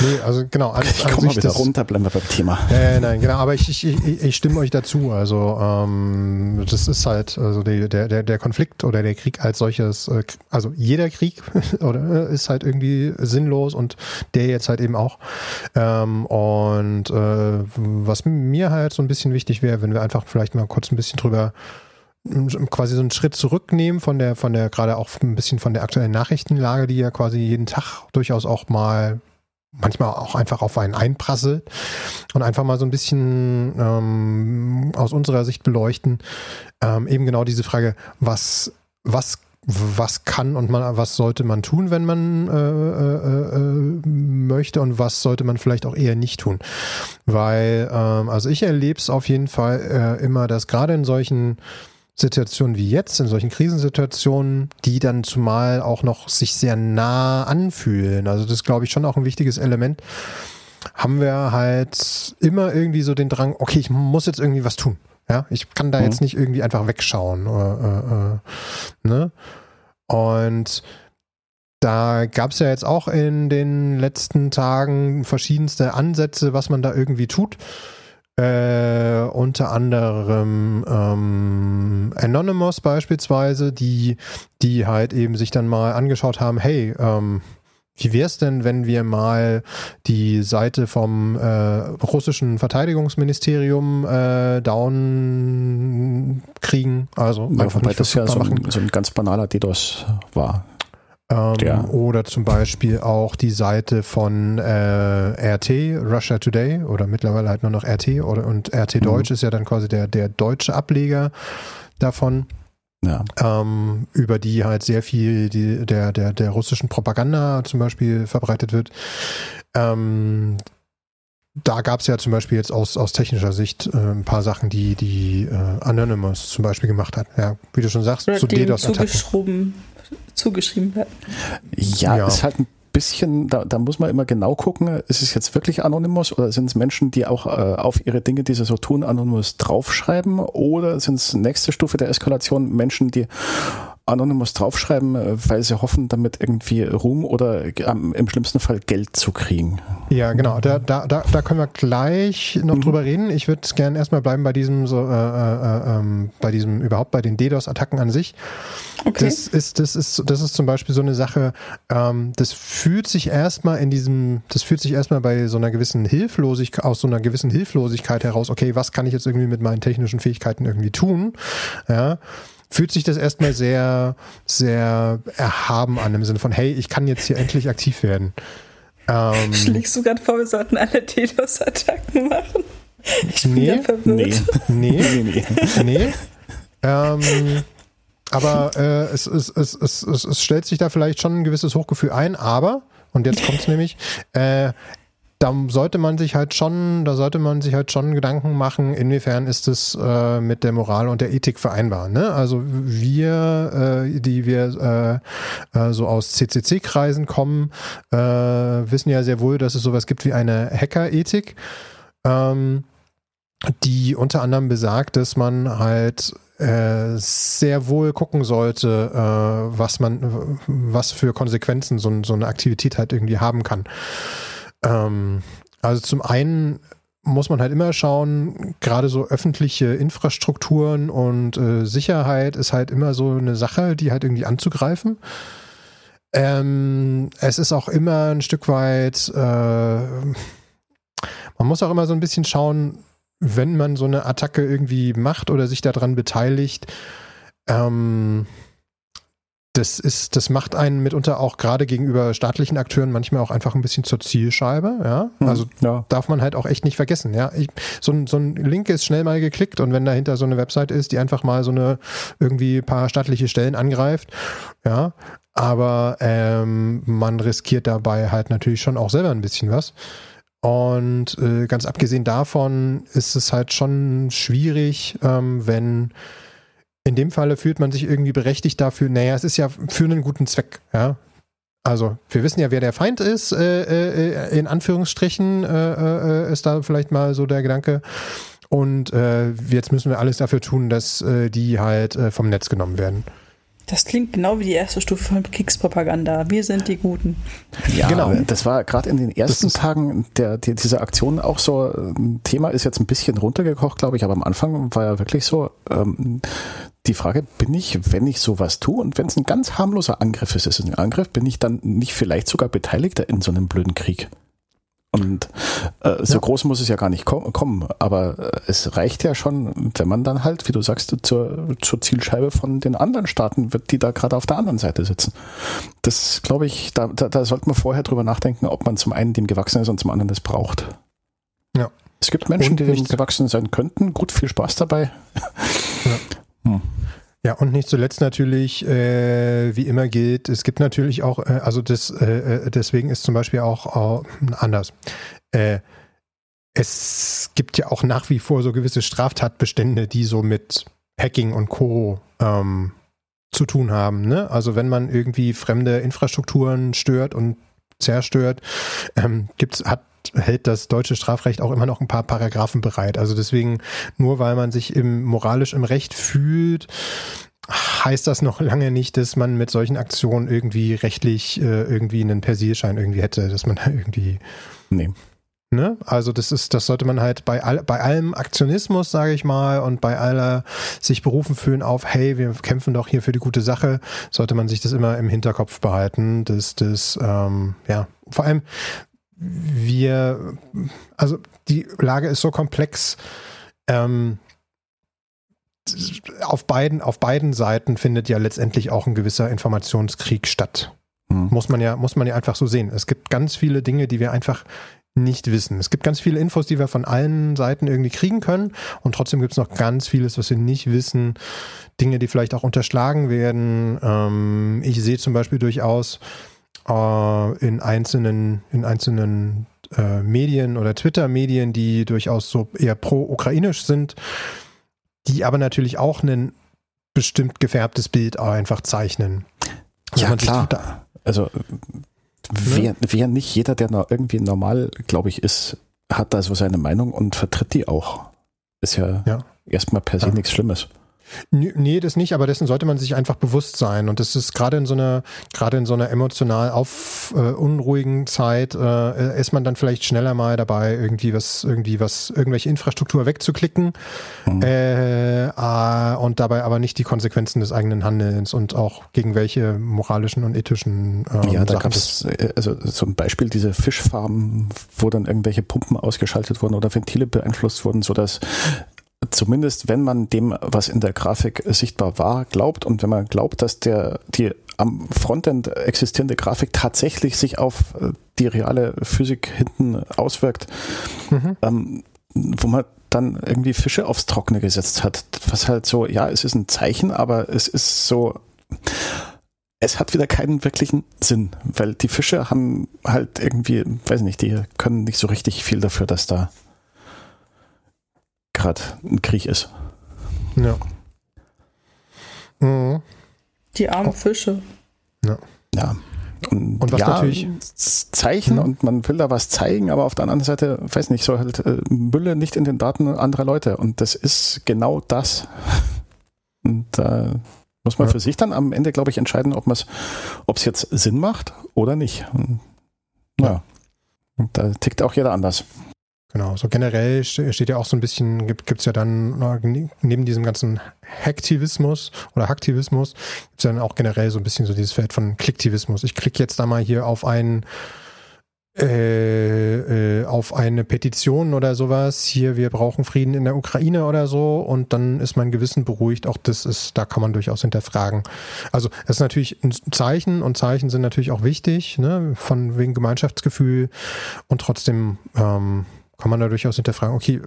nee also genau. An, ich komme mal wieder das, runter, bleiben wir beim Thema. Äh, nein, genau, aber ich, ich, ich, ich stimme euch dazu. Also ähm, das ist halt, also die, der, der, der Konflikt oder der Krieg als solches, äh, also jeder Krieg oder äh, ist halt irgendwie sinnlos und der jetzt halt eben auch. Ähm, und äh, was mir halt so ein bisschen wichtig wäre, wenn wir einfach vielleicht mal kurz ein bisschen drüber quasi so einen Schritt zurücknehmen von der, von der, gerade auch ein bisschen von der aktuellen Nachrichtenlage, die ja quasi jeden Tag durchaus auch mal manchmal auch einfach auf einen einprasselt und einfach mal so ein bisschen ähm, aus unserer Sicht beleuchten, ähm, eben genau diese Frage, was, was was kann und man, was sollte man tun, wenn man äh, äh, äh, möchte und was sollte man vielleicht auch eher nicht tun. Weil, ähm, also ich erlebe es auf jeden Fall äh, immer, dass gerade in solchen Situationen wie jetzt, in solchen Krisensituationen, die dann zumal auch noch sich sehr nah anfühlen. Also das ist, glaube ich, schon auch ein wichtiges Element. Haben wir halt immer irgendwie so den Drang, okay, ich muss jetzt irgendwie was tun. Ja, ich kann da mhm. jetzt nicht irgendwie einfach wegschauen. Äh, äh, ne? Und da gab es ja jetzt auch in den letzten Tagen verschiedenste Ansätze, was man da irgendwie tut. Äh, unter anderem ähm, Anonymous beispielsweise, die, die halt eben sich dann mal angeschaut haben, hey, ähm, wie wäre es denn, wenn wir mal die Seite vom äh, russischen Verteidigungsministerium äh, down kriegen? Also einfach nicht das ja so ein, so ein ganz banaler DDoS war. Ähm, ja. Oder zum Beispiel auch die Seite von äh, RT, Russia Today, oder mittlerweile halt nur noch RT oder und RT mhm. Deutsch ist ja dann quasi der, der deutsche Ableger davon. Ja. Ähm, über die halt sehr viel die, der, der, der russischen Propaganda zum Beispiel verbreitet wird. Ähm, da gab es ja zum Beispiel jetzt aus, aus technischer Sicht äh, ein paar Sachen, die, die äh, Anonymous zum Beispiel gemacht hat. Ja, wie du schon sagst, Oder zu DDoS-Attacken. Zugeschrieben werden. Ja, ja, ist halt ein bisschen, da, da muss man immer genau gucken, ist es jetzt wirklich Anonymous oder sind es Menschen, die auch äh, auf ihre Dinge, die sie so tun, Anonymous draufschreiben oder sind es nächste Stufe der Eskalation Menschen, die Anonymous draufschreiben, äh, weil sie hoffen, damit irgendwie Ruhm oder ähm, im schlimmsten Fall Geld zu kriegen. Ja, genau. Da, da, da, da können wir gleich noch mhm. drüber reden. Ich würde gerne erstmal bleiben bei diesem, so, äh, äh, äh, bei diesem, überhaupt bei den DDoS-Attacken an sich. Okay. Das ist, das ist, das ist zum Beispiel so eine Sache, ähm, das fühlt sich erstmal in diesem, das fühlt sich erstmal bei so einer gewissen Hilflosigkeit, aus so einer gewissen Hilflosigkeit heraus, okay, was kann ich jetzt irgendwie mit meinen technischen Fähigkeiten irgendwie tun? Ja fühlt sich das erstmal sehr, sehr erhaben an, im Sinne von, hey, ich kann jetzt hier endlich aktiv werden. Ähm, Schlägst du gerade vor, wir sollten alle DDoS-Attacken machen? Ich bin nee, verwirrt. Nee, nee, nee. nee. nee. Ähm, aber äh, es, es, es, es, es, stellt sich da vielleicht schon ein gewisses Hochgefühl ein, aber, und jetzt kommt es nämlich, äh, da sollte man sich halt schon, da sollte man sich halt schon Gedanken machen, inwiefern ist es äh, mit der Moral und der Ethik vereinbar. Ne? Also wir, äh, die wir äh, äh, so aus CCC-Kreisen kommen, äh, wissen ja sehr wohl, dass es sowas gibt wie eine Hacker-Ethik, ähm, die unter anderem besagt, dass man halt äh, sehr wohl gucken sollte, was man, was für Konsequenzen so, so eine Aktivität halt irgendwie haben kann. Ähm, also zum einen muss man halt immer schauen, gerade so öffentliche Infrastrukturen und äh, Sicherheit ist halt immer so eine Sache, die halt irgendwie anzugreifen. Ähm, es ist auch immer ein Stück weit, äh, man muss auch immer so ein bisschen schauen, wenn man so eine Attacke irgendwie macht oder sich daran beteiligt, ähm, das ist, das macht einen mitunter auch gerade gegenüber staatlichen Akteuren manchmal auch einfach ein bisschen zur Zielscheibe, ja. Hm, also ja. darf man halt auch echt nicht vergessen, ja. Ich, so, ein, so ein Link ist schnell mal geklickt und wenn dahinter so eine Website ist, die einfach mal so eine irgendwie paar staatliche Stellen angreift, ja, aber ähm, man riskiert dabei halt natürlich schon auch selber ein bisschen was. Und äh, ganz abgesehen davon ist es halt schon schwierig, ähm, wenn in dem Falle fühlt man sich irgendwie berechtigt dafür, naja, es ist ja für einen guten Zweck, ja. Also, wir wissen ja, wer der Feind ist, äh, äh, in Anführungsstrichen äh, äh, ist da vielleicht mal so der Gedanke. Und äh, jetzt müssen wir alles dafür tun, dass äh, die halt vom Netz genommen werden. Das klingt genau wie die erste Stufe von Kriegspropaganda. Wir sind die Guten. Ja, genau. Das war gerade in den ersten Tagen der, die, dieser Aktion auch so ein Thema, ist jetzt ein bisschen runtergekocht, glaube ich, aber am Anfang war ja wirklich so, ähm, die Frage, bin ich, wenn ich sowas tue und wenn es ein ganz harmloser Angriff ist, ist es ein Angriff, bin ich dann nicht vielleicht sogar Beteiligter in so einem blöden Krieg? Und äh, so ja. groß muss es ja gar nicht ko kommen, aber äh, es reicht ja schon, wenn man dann halt, wie du sagst, zur, zur Zielscheibe von den anderen Staaten wird, die da gerade auf der anderen Seite sitzen. Das glaube ich, da, da, da sollte man vorher drüber nachdenken, ob man zum einen dem gewachsen ist und zum anderen das braucht. Ja. Es gibt Menschen, und die dem gewachsen sein könnten. Gut, viel Spaß dabei. Ja. Hm. Ja, und nicht zuletzt natürlich, äh, wie immer gilt, es gibt natürlich auch, äh, also das, äh, äh deswegen ist zum Beispiel auch anders. Äh, es gibt ja auch nach wie vor so gewisse Straftatbestände, die so mit Hacking und Co. Ähm, zu tun haben. Ne? Also wenn man irgendwie fremde Infrastrukturen stört und zerstört, ähm, gibt's, hat hält das deutsche Strafrecht auch immer noch ein paar Paragraphen bereit. Also deswegen, nur weil man sich im, moralisch im Recht fühlt, heißt das noch lange nicht, dass man mit solchen Aktionen irgendwie rechtlich äh, irgendwie einen Persilschein irgendwie hätte, dass man da irgendwie. Nee. Ne? Also das ist, das sollte man halt bei all, bei allem Aktionismus, sage ich mal, und bei aller sich berufen fühlen auf, hey, wir kämpfen doch hier für die gute Sache, sollte man sich das immer im Hinterkopf behalten. dass das, ähm, ja, vor allem, wir, also die Lage ist so komplex. Ähm, auf beiden, auf beiden Seiten findet ja letztendlich auch ein gewisser Informationskrieg statt. Hm. Muss man ja, muss man ja einfach so sehen. Es gibt ganz viele Dinge, die wir einfach nicht wissen. Es gibt ganz viele Infos, die wir von allen Seiten irgendwie kriegen können und trotzdem gibt es noch ganz vieles, was wir nicht wissen. Dinge, die vielleicht auch unterschlagen werden. Ähm, ich sehe zum Beispiel durchaus äh, in einzelnen, in einzelnen äh, Medien oder Twitter-Medien, die durchaus so eher pro-ukrainisch sind, die aber natürlich auch ein bestimmt gefärbtes Bild einfach zeichnen. Also ja, klar. Also wer, wer nicht jeder, der noch irgendwie normal, glaube ich, ist, hat da so seine Meinung und vertritt die auch. Ist ja, ja. erstmal per se ja. nichts Schlimmes. Nee, das nicht, aber dessen sollte man sich einfach bewusst sein. Und das ist gerade in so einer, gerade in so einer emotional auf äh, unruhigen Zeit, äh, ist man dann vielleicht schneller mal dabei, irgendwie was, irgendwie was, irgendwelche Infrastruktur wegzuklicken mhm. äh, äh, und dabei aber nicht die Konsequenzen des eigenen Handelns und auch gegen welche moralischen und ethischen ähm, Ja, da gab es äh, also zum Beispiel diese Fischfarmen, wo dann irgendwelche Pumpen ausgeschaltet wurden oder Ventile beeinflusst wurden, sodass zumindest wenn man dem, was in der Grafik sichtbar war, glaubt und wenn man glaubt, dass der die am Frontend existierende Grafik tatsächlich sich auf äh, die reale Physik hinten auswirkt, mhm. ähm, wo man dann irgendwie Fische aufs Trockene gesetzt hat. Was halt so, ja, es ist ein Zeichen, aber es ist so, es hat wieder keinen wirklichen Sinn, weil die Fische haben halt irgendwie, weiß nicht, die können nicht so richtig viel dafür, dass da gerade ein Krieg ist. Ja. Mhm. Die armen Fische. Ja. ja. Und, und was ja, natürlich Zeichen mhm. und man will da was zeigen, aber auf der anderen Seite, weiß nicht, soll halt äh, Mülle nicht in den Daten anderer Leute. Und das ist genau das. Und da äh, muss man ja. für sich dann am Ende, glaube ich, entscheiden, ob es jetzt Sinn macht oder nicht. Und, ja. Und da tickt auch jeder anders. Genau, so generell steht ja auch so ein bisschen, gibt es ja dann neben diesem ganzen Hacktivismus oder Hacktivismus, gibt es ja dann auch generell so ein bisschen so dieses Feld von Klicktivismus. Ich klicke jetzt da mal hier auf einen äh, äh, auf eine Petition oder sowas, hier, wir brauchen Frieden in der Ukraine oder so, und dann ist mein Gewissen beruhigt. Auch das ist, da kann man durchaus hinterfragen. Also, das ist natürlich ein Zeichen und Zeichen sind natürlich auch wichtig, ne, von wegen Gemeinschaftsgefühl und trotzdem, ähm, kann man da durchaus hinterfragen, okay,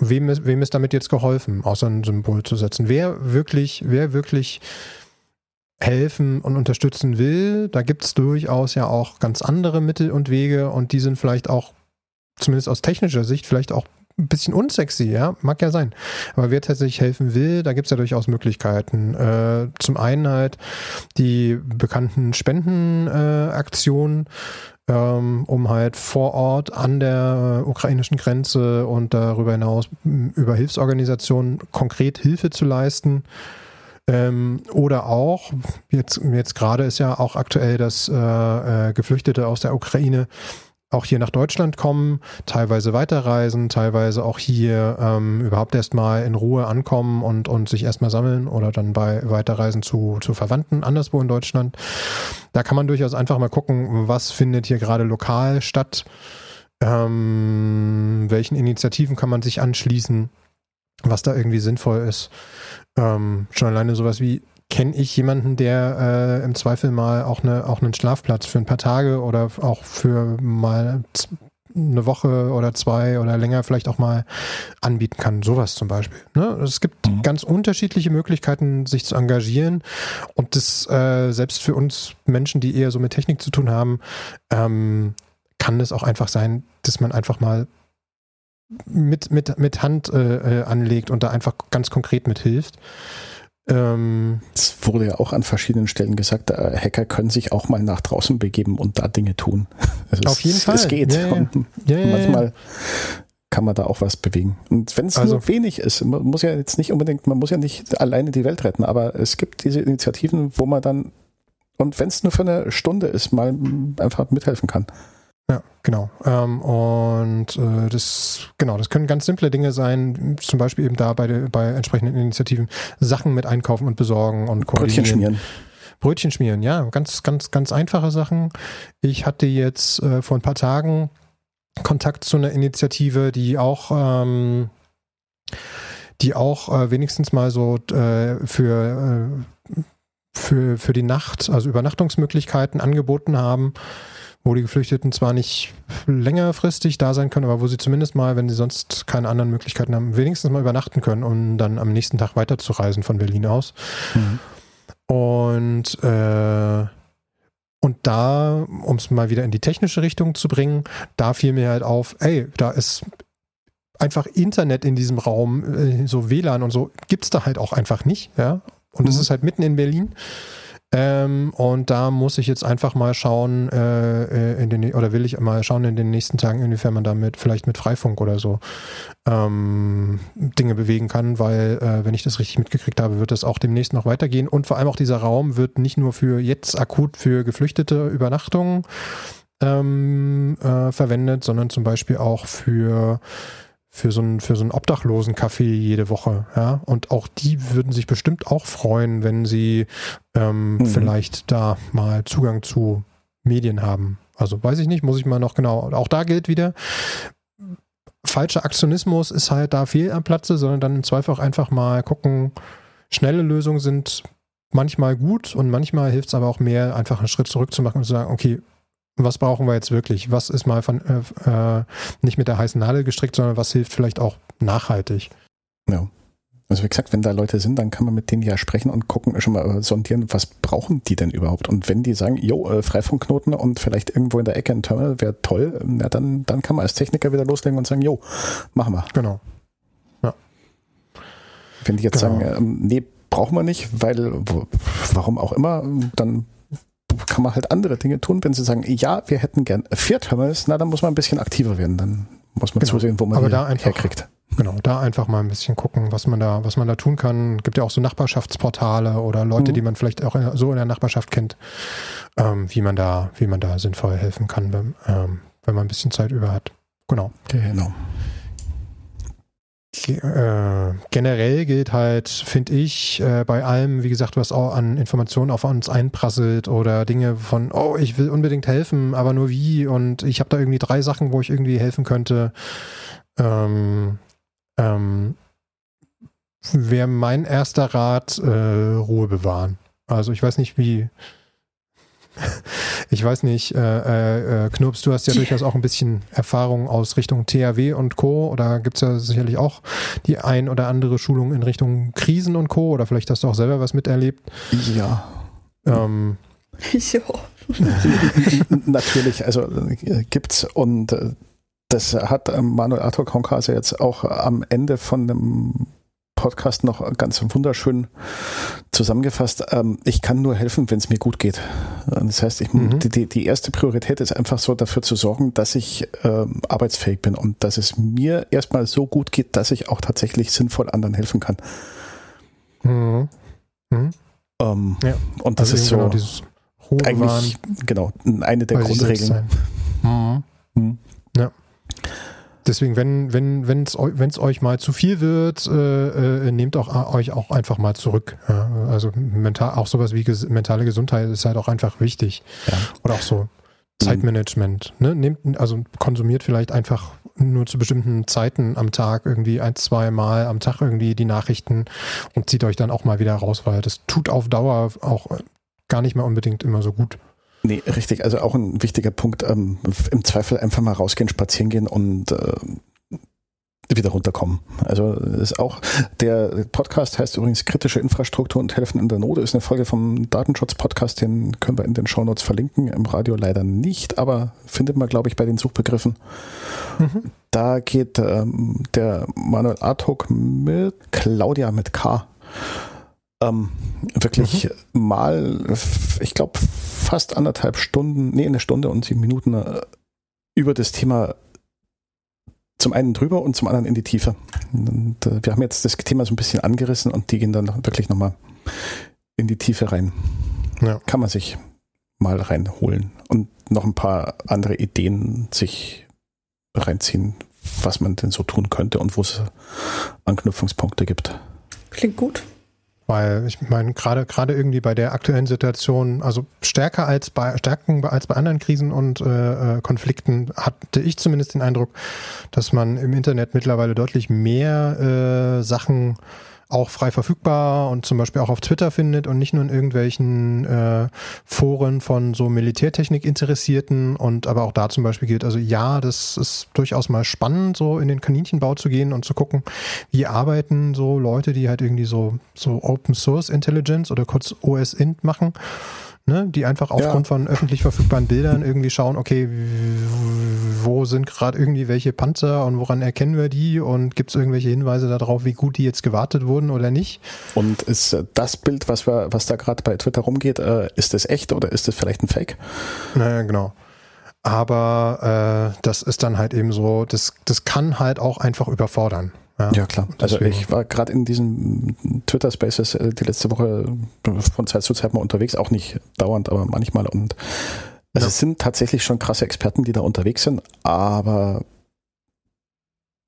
wem ist, wem ist damit jetzt geholfen, außer ein Symbol zu setzen? Wer wirklich, wer wirklich helfen und unterstützen will, da gibt es durchaus ja auch ganz andere Mittel und Wege und die sind vielleicht auch, zumindest aus technischer Sicht, vielleicht auch ein bisschen unsexy, ja, mag ja sein. Aber wer tatsächlich helfen will, da gibt es ja durchaus Möglichkeiten. Äh, zum einen halt die bekannten Spendenaktionen, äh, ähm, um halt vor Ort an der ukrainischen Grenze und darüber hinaus über Hilfsorganisationen konkret Hilfe zu leisten. Ähm, oder auch, jetzt, jetzt gerade ist ja auch aktuell, dass äh, äh, Geflüchtete aus der Ukraine auch hier nach Deutschland kommen, teilweise weiterreisen, teilweise auch hier ähm, überhaupt erstmal in Ruhe ankommen und, und sich erstmal sammeln oder dann bei Weiterreisen zu, zu Verwandten anderswo in Deutschland. Da kann man durchaus einfach mal gucken, was findet hier gerade lokal statt, ähm, welchen Initiativen kann man sich anschließen, was da irgendwie sinnvoll ist. Ähm, schon alleine sowas wie kenne ich jemanden, der äh, im Zweifel mal auch, eine, auch einen Schlafplatz für ein paar Tage oder auch für mal eine Woche oder zwei oder länger vielleicht auch mal anbieten kann. Sowas zum Beispiel. Ne? Es gibt mhm. ganz unterschiedliche Möglichkeiten, sich zu engagieren. Und das äh, selbst für uns Menschen, die eher so mit Technik zu tun haben, ähm, kann es auch einfach sein, dass man einfach mal mit, mit, mit Hand äh, äh anlegt und da einfach ganz konkret mithilft. Es wurde ja auch an verschiedenen Stellen gesagt, äh, Hacker können sich auch mal nach draußen begeben und da Dinge tun. Also auf es, jeden Fall. Es geht. Ja, ja. Ja, manchmal kann man da auch was bewegen. Und wenn es also, nur wenig ist, man muss ja jetzt nicht unbedingt, man muss ja nicht alleine die Welt retten, aber es gibt diese Initiativen, wo man dann, und wenn es nur für eine Stunde ist, mal einfach mithelfen kann. Ja, genau. Ähm, und äh, das, genau, das können ganz simple Dinge sein, zum Beispiel eben da bei, bei entsprechenden Initiativen Sachen mit einkaufen und besorgen und koordinieren. Brötchen schmieren. Brötchen schmieren, ja, ganz, ganz, ganz einfache Sachen. Ich hatte jetzt äh, vor ein paar Tagen Kontakt zu einer Initiative, die auch ähm, die auch äh, wenigstens mal so äh, für, äh, für, für die Nacht, also Übernachtungsmöglichkeiten angeboten haben wo die Geflüchteten zwar nicht längerfristig da sein können, aber wo sie zumindest mal, wenn sie sonst keine anderen Möglichkeiten haben, wenigstens mal übernachten können, um dann am nächsten Tag weiterzureisen von Berlin aus. Mhm. Und äh, und da, um es mal wieder in die technische Richtung zu bringen, da fiel mir halt auf, ey, da ist einfach Internet in diesem Raum, äh, so WLAN und so, gibt es da halt auch einfach nicht, ja. Und es mhm. ist halt mitten in Berlin. Ähm, und da muss ich jetzt einfach mal schauen, äh, äh, in den, oder will ich mal schauen in den nächsten Tagen, inwiefern man damit vielleicht mit Freifunk oder so ähm, Dinge bewegen kann, weil, äh, wenn ich das richtig mitgekriegt habe, wird das auch demnächst noch weitergehen. Und vor allem auch dieser Raum wird nicht nur für jetzt akut für geflüchtete Übernachtungen ähm, äh, verwendet, sondern zum Beispiel auch für für so einen, für so einen obdachlosen Café jede Woche, ja. Und auch die würden sich bestimmt auch freuen, wenn sie ähm, mhm. vielleicht da mal Zugang zu Medien haben. Also weiß ich nicht, muss ich mal noch genau. Auch da gilt wieder, falscher Aktionismus ist halt da fehl am Platze, sondern dann im Zweifel auch einfach mal gucken, schnelle Lösungen sind manchmal gut und manchmal hilft es aber auch mehr, einfach einen Schritt zurück zu machen und zu sagen, okay, was brauchen wir jetzt wirklich? Was ist mal von äh, äh, nicht mit der heißen Nadel gestrickt, sondern was hilft vielleicht auch nachhaltig? Ja. Also wie gesagt, wenn da Leute sind, dann kann man mit denen ja sprechen und gucken, schon mal sondieren, was brauchen die denn überhaupt? Und wenn die sagen, jo, äh, Freifunkknoten und vielleicht irgendwo in der Ecke ein Terminal wäre toll, ja, dann, dann kann man als Techniker wieder loslegen und sagen, jo, machen wir. Genau. Ja. Wenn die jetzt genau. sagen, ähm, nee, brauchen wir nicht, weil warum auch immer, dann kann man halt andere Dinge tun. Wenn sie sagen, ja, wir hätten gern vier Terminals, na, dann muss man ein bisschen aktiver werden. Dann muss man genau. zusehen, wo man Aber da einfach, herkriegt. Genau, da einfach mal ein bisschen gucken, was man da, was man da tun kann. Gibt ja auch so Nachbarschaftsportale oder Leute, mhm. die man vielleicht auch in, so in der Nachbarschaft kennt, ähm, wie man da, wie man da sinnvoll helfen kann, wenn, ähm, wenn man ein bisschen Zeit über hat. Genau. Genau äh, generell gilt halt, finde ich, äh, bei allem, wie gesagt, was auch an Informationen auf uns einprasselt oder Dinge von, oh, ich will unbedingt helfen, aber nur wie und ich habe da irgendwie drei Sachen, wo ich irgendwie helfen könnte. Ähm, ähm, Wäre mein erster Rat, äh, Ruhe bewahren. Also ich weiß nicht, wie, ich weiß nicht, äh, äh, Knurps, du hast ja durchaus auch ein bisschen Erfahrung aus Richtung THW und Co. Oder gibt es ja sicherlich auch die ein oder andere Schulung in Richtung Krisen und Co. Oder vielleicht hast du auch selber was miterlebt. Ja. Ähm, ja. Natürlich, also äh, gibt's und äh, das hat Manuel Arthur Konkase jetzt auch am Ende von dem Podcast noch ganz wunderschön zusammengefasst. Ähm, ich kann nur helfen, wenn es mir gut geht. Das heißt, ich, mhm. die, die erste Priorität ist einfach so dafür zu sorgen, dass ich ähm, arbeitsfähig bin und dass es mir erstmal so gut geht, dass ich auch tatsächlich sinnvoll anderen helfen kann. Mhm. Mhm. Ähm, ja. Und das also ist so genau eigentlich genau eine der Grundregeln. Mhm. Mhm. Deswegen, wenn wenn wenn es euch mal zu viel wird, äh, äh, nehmt auch euch auch einfach mal zurück. Ja? Also mental auch sowas wie ges mentale Gesundheit ist halt auch einfach wichtig. Ja. Oder auch so Zeitmanagement. Ne? Nehmt also konsumiert vielleicht einfach nur zu bestimmten Zeiten am Tag irgendwie ein, zwei Mal am Tag irgendwie die Nachrichten und zieht euch dann auch mal wieder raus, weil das tut auf Dauer auch gar nicht mehr unbedingt immer so gut. Nee, richtig. Also auch ein wichtiger Punkt. Ähm, Im Zweifel einfach mal rausgehen, spazieren gehen und äh, wieder runterkommen. Also ist auch der Podcast heißt übrigens kritische Infrastruktur und helfen in der Not. Ist eine Folge vom Datenschutz-Podcast, den können wir in den Shownotes verlinken. Im Radio leider nicht, aber findet man, glaube ich, bei den Suchbegriffen. Mhm. Da geht ähm, der Manuel Artuk mit Claudia mit K ähm, wirklich mhm. mal, ich glaube, fast anderthalb Stunden, nee, eine Stunde und sieben Minuten äh, über das Thema zum einen drüber und zum anderen in die Tiefe. Und, äh, wir haben jetzt das Thema so ein bisschen angerissen und die gehen dann wirklich nochmal in die Tiefe rein. Ja. Kann man sich mal reinholen und noch ein paar andere Ideen sich reinziehen, was man denn so tun könnte und wo es Anknüpfungspunkte gibt. Klingt gut. Weil ich meine, gerade gerade irgendwie bei der aktuellen Situation, also stärker als bei Stärken als bei anderen Krisen und äh, äh, Konflikten hatte ich zumindest den Eindruck, dass man im Internet mittlerweile deutlich mehr äh, Sachen auch frei verfügbar und zum Beispiel auch auf Twitter findet und nicht nur in irgendwelchen äh, Foren von so Militärtechnik Interessierten und aber auch da zum Beispiel gilt, also ja, das ist durchaus mal spannend, so in den Kaninchenbau zu gehen und zu gucken, wie arbeiten so Leute, die halt irgendwie so, so Open Source Intelligence oder kurz OSINT machen ne, die einfach aufgrund ja. von öffentlich verfügbaren Bildern irgendwie schauen, okay, wo sind gerade irgendwie welche Panzer und woran erkennen wir die und gibt es irgendwelche Hinweise darauf, wie gut die jetzt gewartet wurden oder nicht? Und ist äh, das Bild, was wir, was da gerade bei Twitter rumgeht, äh, ist das echt oder ist das vielleicht ein Fake? Naja, genau. Aber äh, das ist dann halt eben so, das, das kann halt auch einfach überfordern. Ja, ja klar. Also ich war gerade in diesen Twitter Spaces äh, die letzte Woche von Zeit zu Zeit mal unterwegs, auch nicht dauernd, aber manchmal. Und also ja. es sind tatsächlich schon krasse Experten, die da unterwegs sind, aber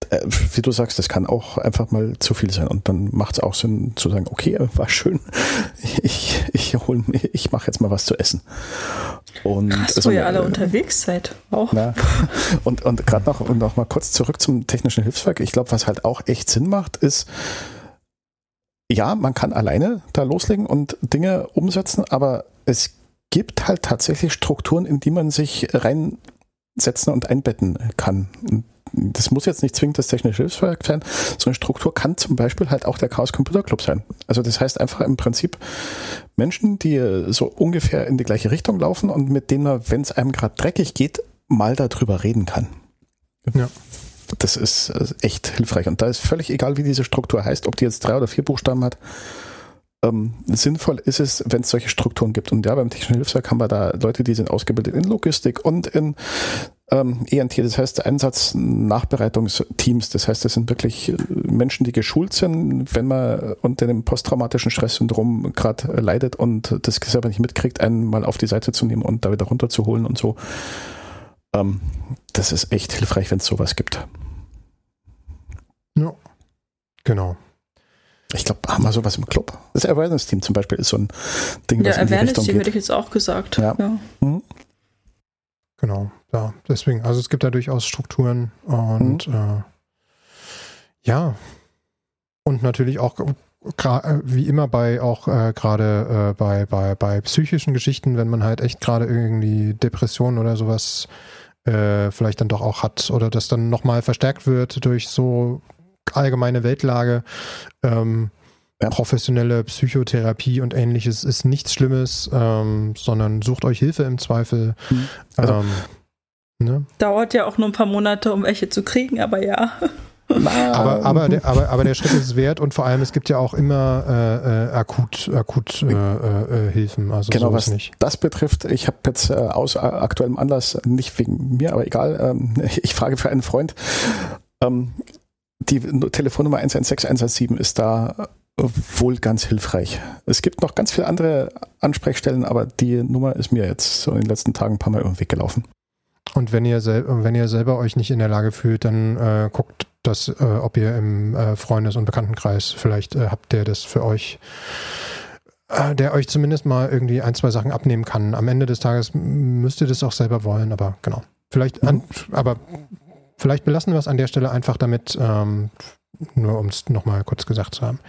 äh, wie du sagst, das kann auch einfach mal zu viel sein. Und dann macht es auch Sinn zu sagen, okay, war schön, ich, ich, hol, ich mache jetzt mal was zu essen. Und Krass, so, wo ihr alle unterwegs seid. Auch. Na, und und gerade noch, und noch mal kurz zurück zum technischen Hilfswerk. Ich glaube, was halt auch echt Sinn macht, ist, ja, man kann alleine da loslegen und Dinge umsetzen, aber es gibt halt tatsächlich Strukturen, in die man sich reinsetzen und einbetten kann. Und das muss jetzt nicht zwingend das technische Hilfswerk sein, so eine Struktur kann zum Beispiel halt auch der Chaos Computer Club sein. Also das heißt einfach im Prinzip Menschen, die so ungefähr in die gleiche Richtung laufen und mit denen man, wenn es einem gerade dreckig geht, mal darüber reden kann. Ja. Das ist äh, echt hilfreich. Und da ist völlig egal, wie diese Struktur heißt, ob die jetzt drei oder vier Buchstaben hat. Ähm, sinnvoll ist es, wenn es solche Strukturen gibt. Und ja, beim Technischen Hilfswerk haben wir da Leute, die sind ausgebildet in Logistik und in ähm, ENT, das heißt Einsatz Nachbereitungsteams. Das heißt, das sind wirklich äh, Menschen, die geschult sind, wenn man unter dem posttraumatischen Stresssyndrom gerade leidet und das selber nicht mitkriegt, einen mal auf die Seite zu nehmen und da wieder runterzuholen und so. Ähm, das ist echt hilfreich, wenn es sowas gibt. Ja, genau. Ich glaube, haben wir sowas im Club. Das Awareness-Team zum Beispiel ist so ein Ding, ja, was in die Awareness-Team hätte ich jetzt auch gesagt. Ja. ja. Mhm. Genau, ja, deswegen, also es gibt da durchaus Strukturen und mhm. äh, ja, und natürlich auch äh, wie immer bei auch äh, gerade äh, bei, bei, bei psychischen Geschichten, wenn man halt echt gerade irgendwie Depressionen oder sowas äh, vielleicht dann doch auch hat oder das dann nochmal verstärkt wird durch so allgemeine Weltlage, ähm. Professionelle Psychotherapie und ähnliches ist nichts Schlimmes, ähm, sondern sucht euch Hilfe im Zweifel. Mhm. Also, ähm, ne? Dauert ja auch nur ein paar Monate, um welche zu kriegen, aber ja. aber, aber, der, aber, aber der Schritt ist es wert und vor allem es gibt ja auch immer äh, äh, akut, akut äh, äh, Hilfen. Also genau, was nicht. das betrifft, ich habe jetzt äh, aus aktuellem Anlass, nicht wegen mir, aber egal, ähm, ich frage für einen Freund, ähm, die Telefonnummer 116117 ist da wohl ganz hilfreich. Es gibt noch ganz viele andere Ansprechstellen, aber die Nummer ist mir jetzt so in den letzten Tagen ein paar Mal irgendwie gelaufen. Und wenn ihr, wenn ihr selber euch nicht in der Lage fühlt, dann äh, guckt, dass, äh, ob ihr im äh, Freundes- und Bekanntenkreis vielleicht äh, habt, der das für euch, äh, der euch zumindest mal irgendwie ein, zwei Sachen abnehmen kann. Am Ende des Tages müsst ihr das auch selber wollen, aber genau. Vielleicht, an, aber vielleicht belassen wir es an der Stelle einfach damit, ähm, nur um es nochmal kurz gesagt zu haben.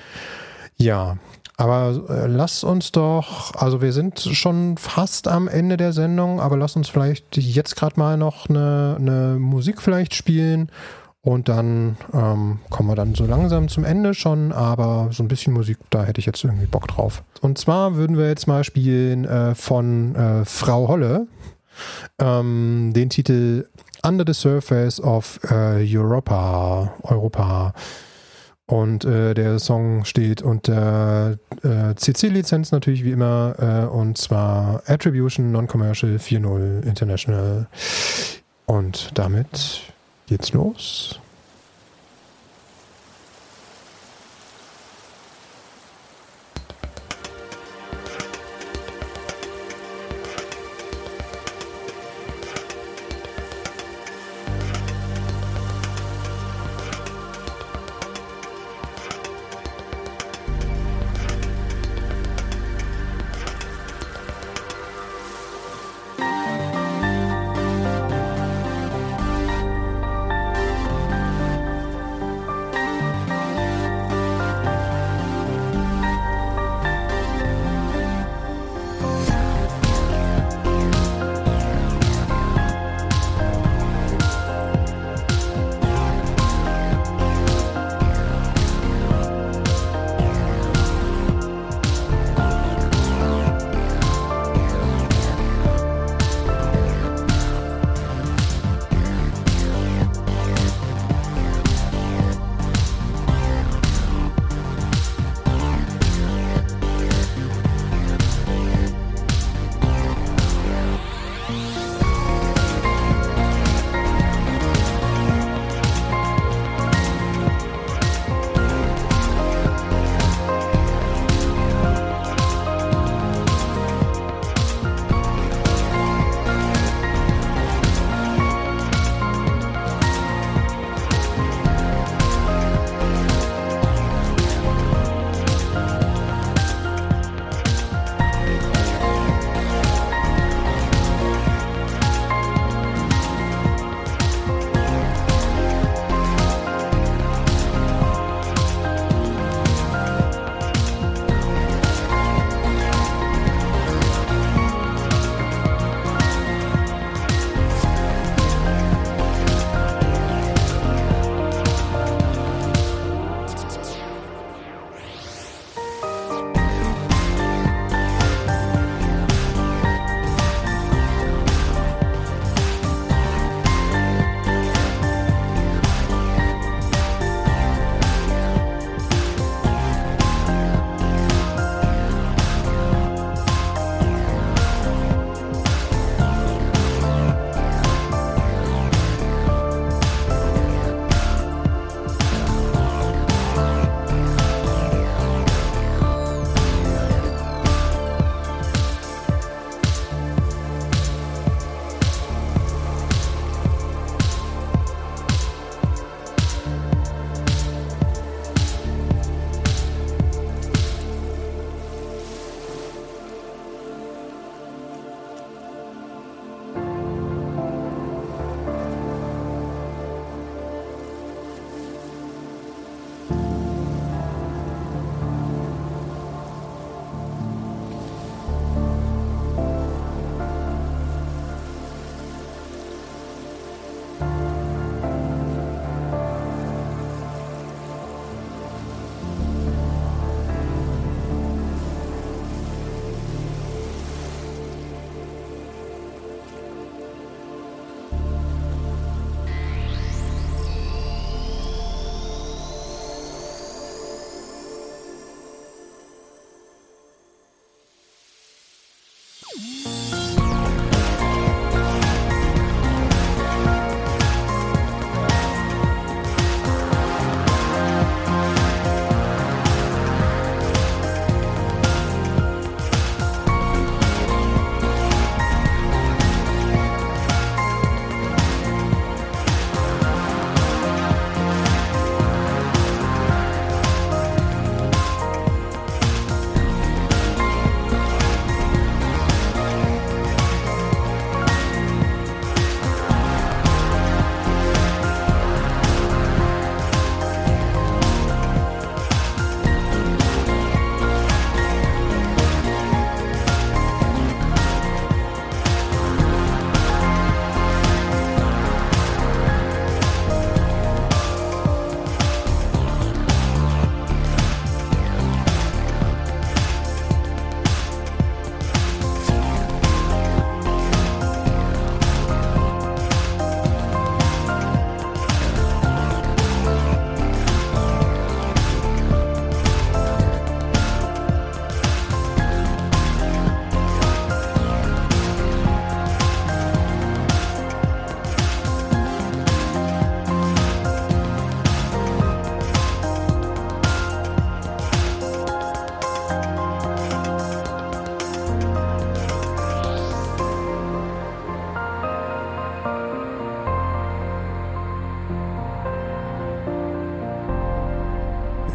Ja, aber äh, lass uns doch, also wir sind schon fast am Ende der Sendung, aber lass uns vielleicht jetzt gerade mal noch eine, eine, Musik vielleicht spielen und dann ähm, kommen wir dann so langsam zum Ende schon, aber so ein bisschen Musik, da hätte ich jetzt irgendwie Bock drauf. Und zwar würden wir jetzt mal spielen äh, von äh, Frau Holle ähm, den Titel Under the Surface of äh, Europa. Europa. Und äh, der Song steht unter äh, CC-Lizenz natürlich wie immer äh, und zwar Attribution Non-Commercial 4.0 International. Und damit geht's los.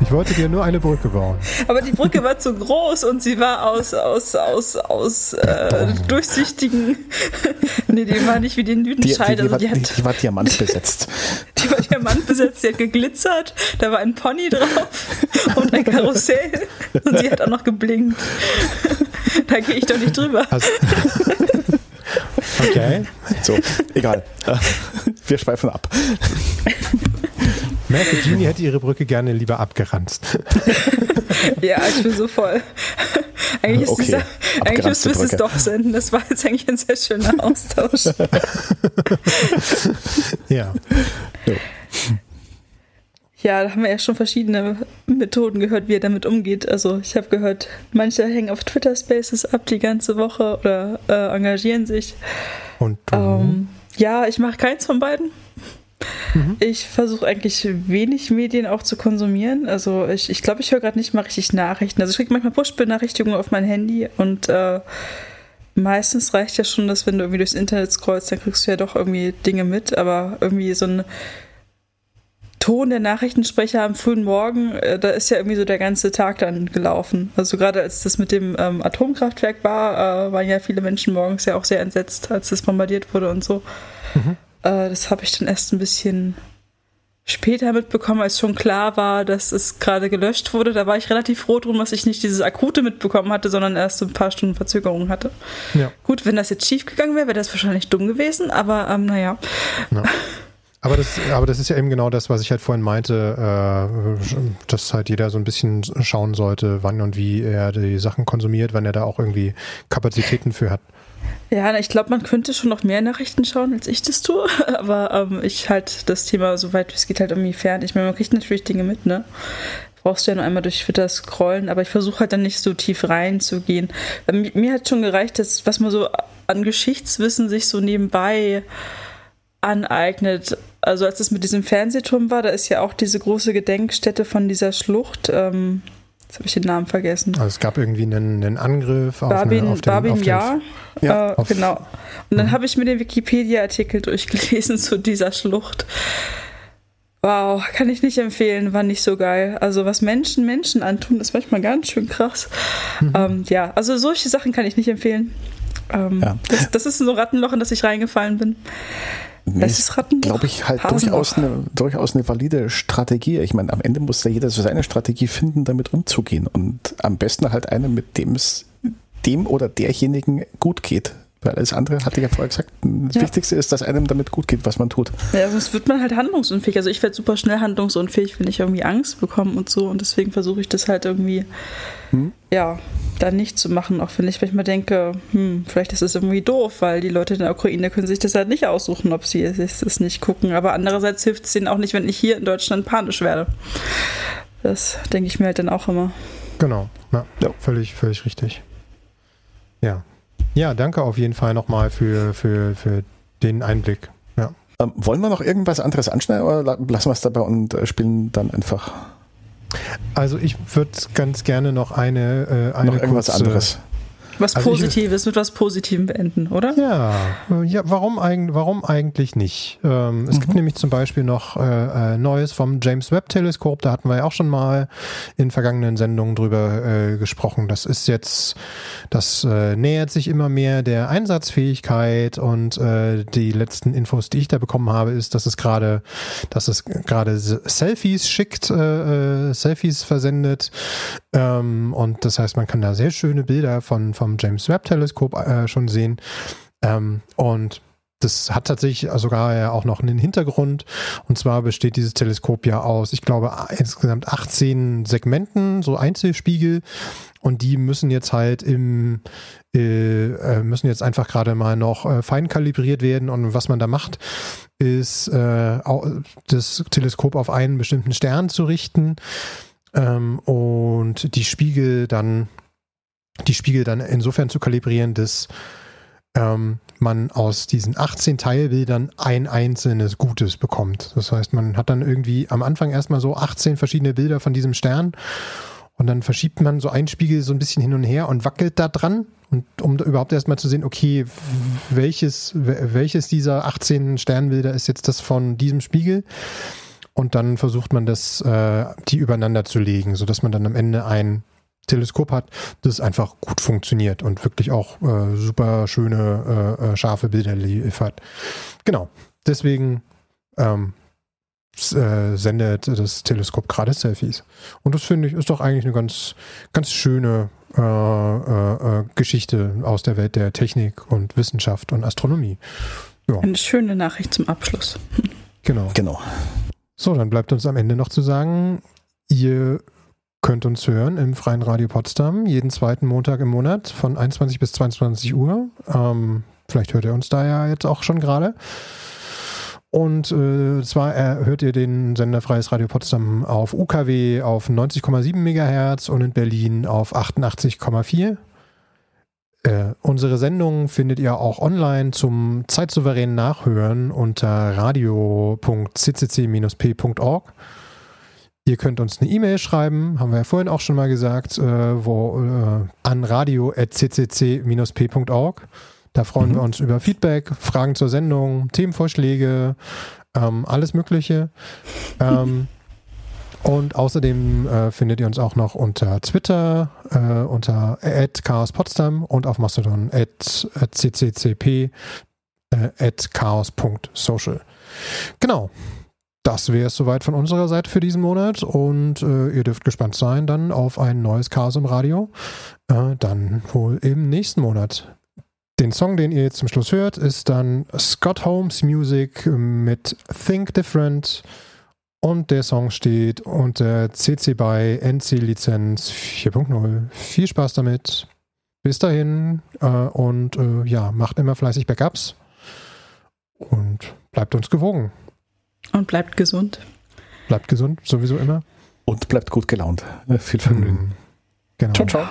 Ich wollte dir nur eine Brücke bauen. Aber die Brücke war zu groß und sie war aus, aus, aus, aus äh, durchsichtigen. nee, die war nicht wie die Lüdenscheid. Die, die, die, also die, war, hat, die war diamantbesetzt. die war diamantbesetzt, die hat geglitzert, da war ein Pony drauf und ein Karussell und sie hat auch noch geblinkt. da gehe ich doch nicht drüber. Hast, okay. So, egal. Wir schweifen ab. Merke, Genie hätte ihre Brücke gerne lieber abgeranzt. ja, ich bin so voll. Eigentlich, ist Okay, dieser, eigentlich müsste es doch senden. Das war jetzt eigentlich ein sehr schöner Austausch. Ja. Ja, da haben wir ja schon verschiedene Methoden gehört, wie er damit umgeht. Also ich habe gehört, manche hängen auf Twitter Spaces ab die ganze Woche oder äh, engagieren sich. Und du? Ähm, ja, ich mache keins von beiden. Ich versuche eigentlich wenig Medien auch zu konsumieren. Also ich glaube, ich, glaub, ich höre gerade nicht mal richtig Nachrichten. Also ich kriege manchmal Push-Benachrichtigungen auf mein Handy und äh, meistens reicht ja schon, dass wenn du irgendwie durchs Internet scrollst, dann kriegst du ja doch irgendwie Dinge mit. Aber irgendwie so ein Ton der Nachrichtensprecher am frühen Morgen, äh, da ist ja irgendwie so der ganze Tag dann gelaufen. Also gerade als das mit dem ähm, Atomkraftwerk war, äh, waren ja viele Menschen morgens ja auch sehr entsetzt, als das bombardiert wurde und so. Äh, das habe ich dann erst ein bisschen später mitbekommen, als schon klar war, dass es gerade gelöscht wurde. Da war ich relativ froh drum, dass ich nicht dieses akute mitbekommen hatte, sondern erst so ein paar Stunden Verzögerung hatte. Ja. Gut, wenn das jetzt schief gegangen wäre, wäre das wahrscheinlich dumm gewesen, aber ähm, naja. Ja. Aber das, aber das ist ja eben genau das, was ich halt vorhin meinte, äh, dass halt jeder so ein bisschen schauen sollte, wann und wie er die Sachen konsumiert, wenn er da auch irgendwie Kapazitäten für hat. Ja, ich glaube, man könnte schon noch mehr Nachrichten schauen, als ich das tue. Aber ähm, ich halt das Thema, soweit es geht, halt irgendwie fern. Ich meine, man kriegt natürlich Dinge mit, ne? Brauchst du ja nur einmal durch Twitter scrollen, aber ich versuche halt dann nicht so tief reinzugehen. Mi- Mir hat schon gereicht, dass, was man so an Geschichtswissen sich so nebenbei aneignet. Also als es mit diesem Fernsehturm war, da ist ja auch diese große Gedenkstätte von dieser Schlucht. Ähm, jetzt habe ich den Namen vergessen. Also es gab irgendwie einen, einen Angriff auf, Barbin, eine, auf den, Barbin auf den ja. Ja, äh, auf- genau. Und dann habe ich mir den Wikipedia-Artikel durchgelesen zu dieser Schlucht. Wow, kann ich nicht empfehlen, war nicht so geil. Also was Menschen Menschen antun, ist manchmal ganz schön krass. Ähm, ja, also solche Sachen kann ich nicht empfehlen. Ähm, Ja. das, das ist so ein Rattenloch, in das ich reingefallen bin. Das ist Rattenloch. glaube ich, halt durchaus eine, durchaus eine valide Strategie. Ich meine, am Ende muss ja jeder so seine Strategie finden, damit umzugehen. Und am besten halt eine, mit dem es dem oder derjenigen gut geht. Weil alles andere, hatte ich ja vorher gesagt, das Ja. Wichtigste ist, dass einem damit gut geht, was man tut. Ja, sonst wird man halt handlungsunfähig. Also ich werde super schnell handlungsunfähig, wenn ich irgendwie Angst bekomme und so. Und deswegen versuche ich das halt irgendwie, Hm? ja, dann nicht zu machen. Auch wenn ich manchmal denke, hm, vielleicht ist es irgendwie doof, weil die Leute in der Ukraine können sich das halt nicht aussuchen, ob sie es es nicht gucken. Aber andererseits hilft es denen auch nicht, wenn ich hier in Deutschland panisch werde. Das denke ich mir halt dann auch immer. Genau, ja, Ja. völlig, völlig richtig. Ja. Ja, danke auf jeden Fall nochmal für, für, für den Einblick. Ja. Ähm, wollen wir noch irgendwas anderes anschneiden oder lassen wir es dabei und äh, spielen dann einfach? Also ich würde ganz gerne noch eine, äh, eine noch irgendwas kurze, anderes. Was also Positives, ich, mit was Positivem beenden, oder? Ja, ja warum, warum eigentlich nicht? Ähm, es mhm. gibt nämlich zum Beispiel noch äh, äh, Neues vom James Webb Teleskop, da hatten wir ja auch schon mal in vergangenen Sendungen drüber äh, gesprochen. Das ist jetzt, das äh, nähert sich immer mehr der Einsatzfähigkeit und äh, die letzten Infos, die ich da bekommen habe, ist, dass es gerade, dass es gerade Selfies schickt, äh, Selfies versendet ähm, und das heißt, man kann da sehr schöne Bilder von, von vom James Webb Teleskop äh, schon sehen. Ähm, und das hat tatsächlich sogar ja auch noch einen Hintergrund. Und zwar besteht dieses Teleskop ja aus, ich glaube, insgesamt 18 Segmenten, so Einzelspiegel. Und die müssen jetzt halt im, äh, äh, müssen jetzt einfach gerade mal noch äh, fein kalibriert werden. Und was man da macht, ist, äh, das Teleskop auf einen bestimmten Stern zu richten ähm, und die Spiegel dann die Spiegel dann insofern zu kalibrieren, dass ähm, man aus diesen 18 Teilbildern ein einzelnes Gutes bekommt. Das heißt, man hat dann irgendwie am Anfang erstmal so 18 verschiedene Bilder von diesem Stern und dann verschiebt man so einen Spiegel so ein bisschen hin und her und wackelt da dran. Und um überhaupt erstmal zu sehen, okay, welches, welches dieser 18 Sternbilder ist jetzt das von diesem Spiegel? Und dann versucht man das, äh, die übereinander zu legen, sodass man dann am Ende ein Teleskop hat, das einfach gut funktioniert und wirklich auch äh, super schöne, äh, äh scharfe Bilder liefert. Genau. Deswegen ähm, äh, sendet das Teleskop gerade Selfies. Und das finde ich ist doch eigentlich eine ganz, ganz schöne äh, äh, Geschichte aus der Welt der Technik und Wissenschaft und Astronomie. Ja. Eine schöne Nachricht zum Abschluss. Genau. Genau. So, dann bleibt uns am Ende noch zu sagen, ihr könnt uns hören im Freien Radio Potsdam jeden zweiten Montag im Monat von 21 bis 22 Uhr. Ähm, vielleicht hört ihr uns da ja jetzt auch schon gerade. Und äh, zwar äh, hört ihr den Sender Freies Radio Potsdam auf UKW auf 90,7 MHz und in Berlin auf 88,4. Äh, unsere Sendung findet ihr auch online zum zeitsouveränen Nachhören unter radio.ccc-p.org. Ihr könnt uns eine E-Mail schreiben, haben wir ja vorhin auch schon mal gesagt, äh, wo äh, an radio.ccc-p.org. Da freuen mhm. wir uns über Feedback, Fragen zur Sendung, Themenvorschläge, ähm, alles Mögliche. Ähm, und außerdem äh, findet ihr uns auch noch unter Twitter, äh, unter @chaospotsdam und auf Mastodon @cccp äh, chaos.social. Genau das wäre es soweit von unserer Seite für diesen Monat und äh, ihr dürft gespannt sein dann auf ein neues Chaos im Radio. Äh, dann wohl im nächsten Monat. Den Song, den ihr jetzt zum Schluss hört, ist dann Scott Holmes Music mit Think Different und der Song steht unter CC BY NC Lizenz 4.0. Viel Spaß damit. Bis dahin äh, und äh, ja, macht immer fleißig Backups und bleibt uns gewogen. Und bleibt gesund. Bleibt gesund, sowieso immer. Und bleibt gut gelaunt. Viel Vergnügen. Genau. Ciao, ciao.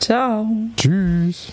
Ciao. Tschüss.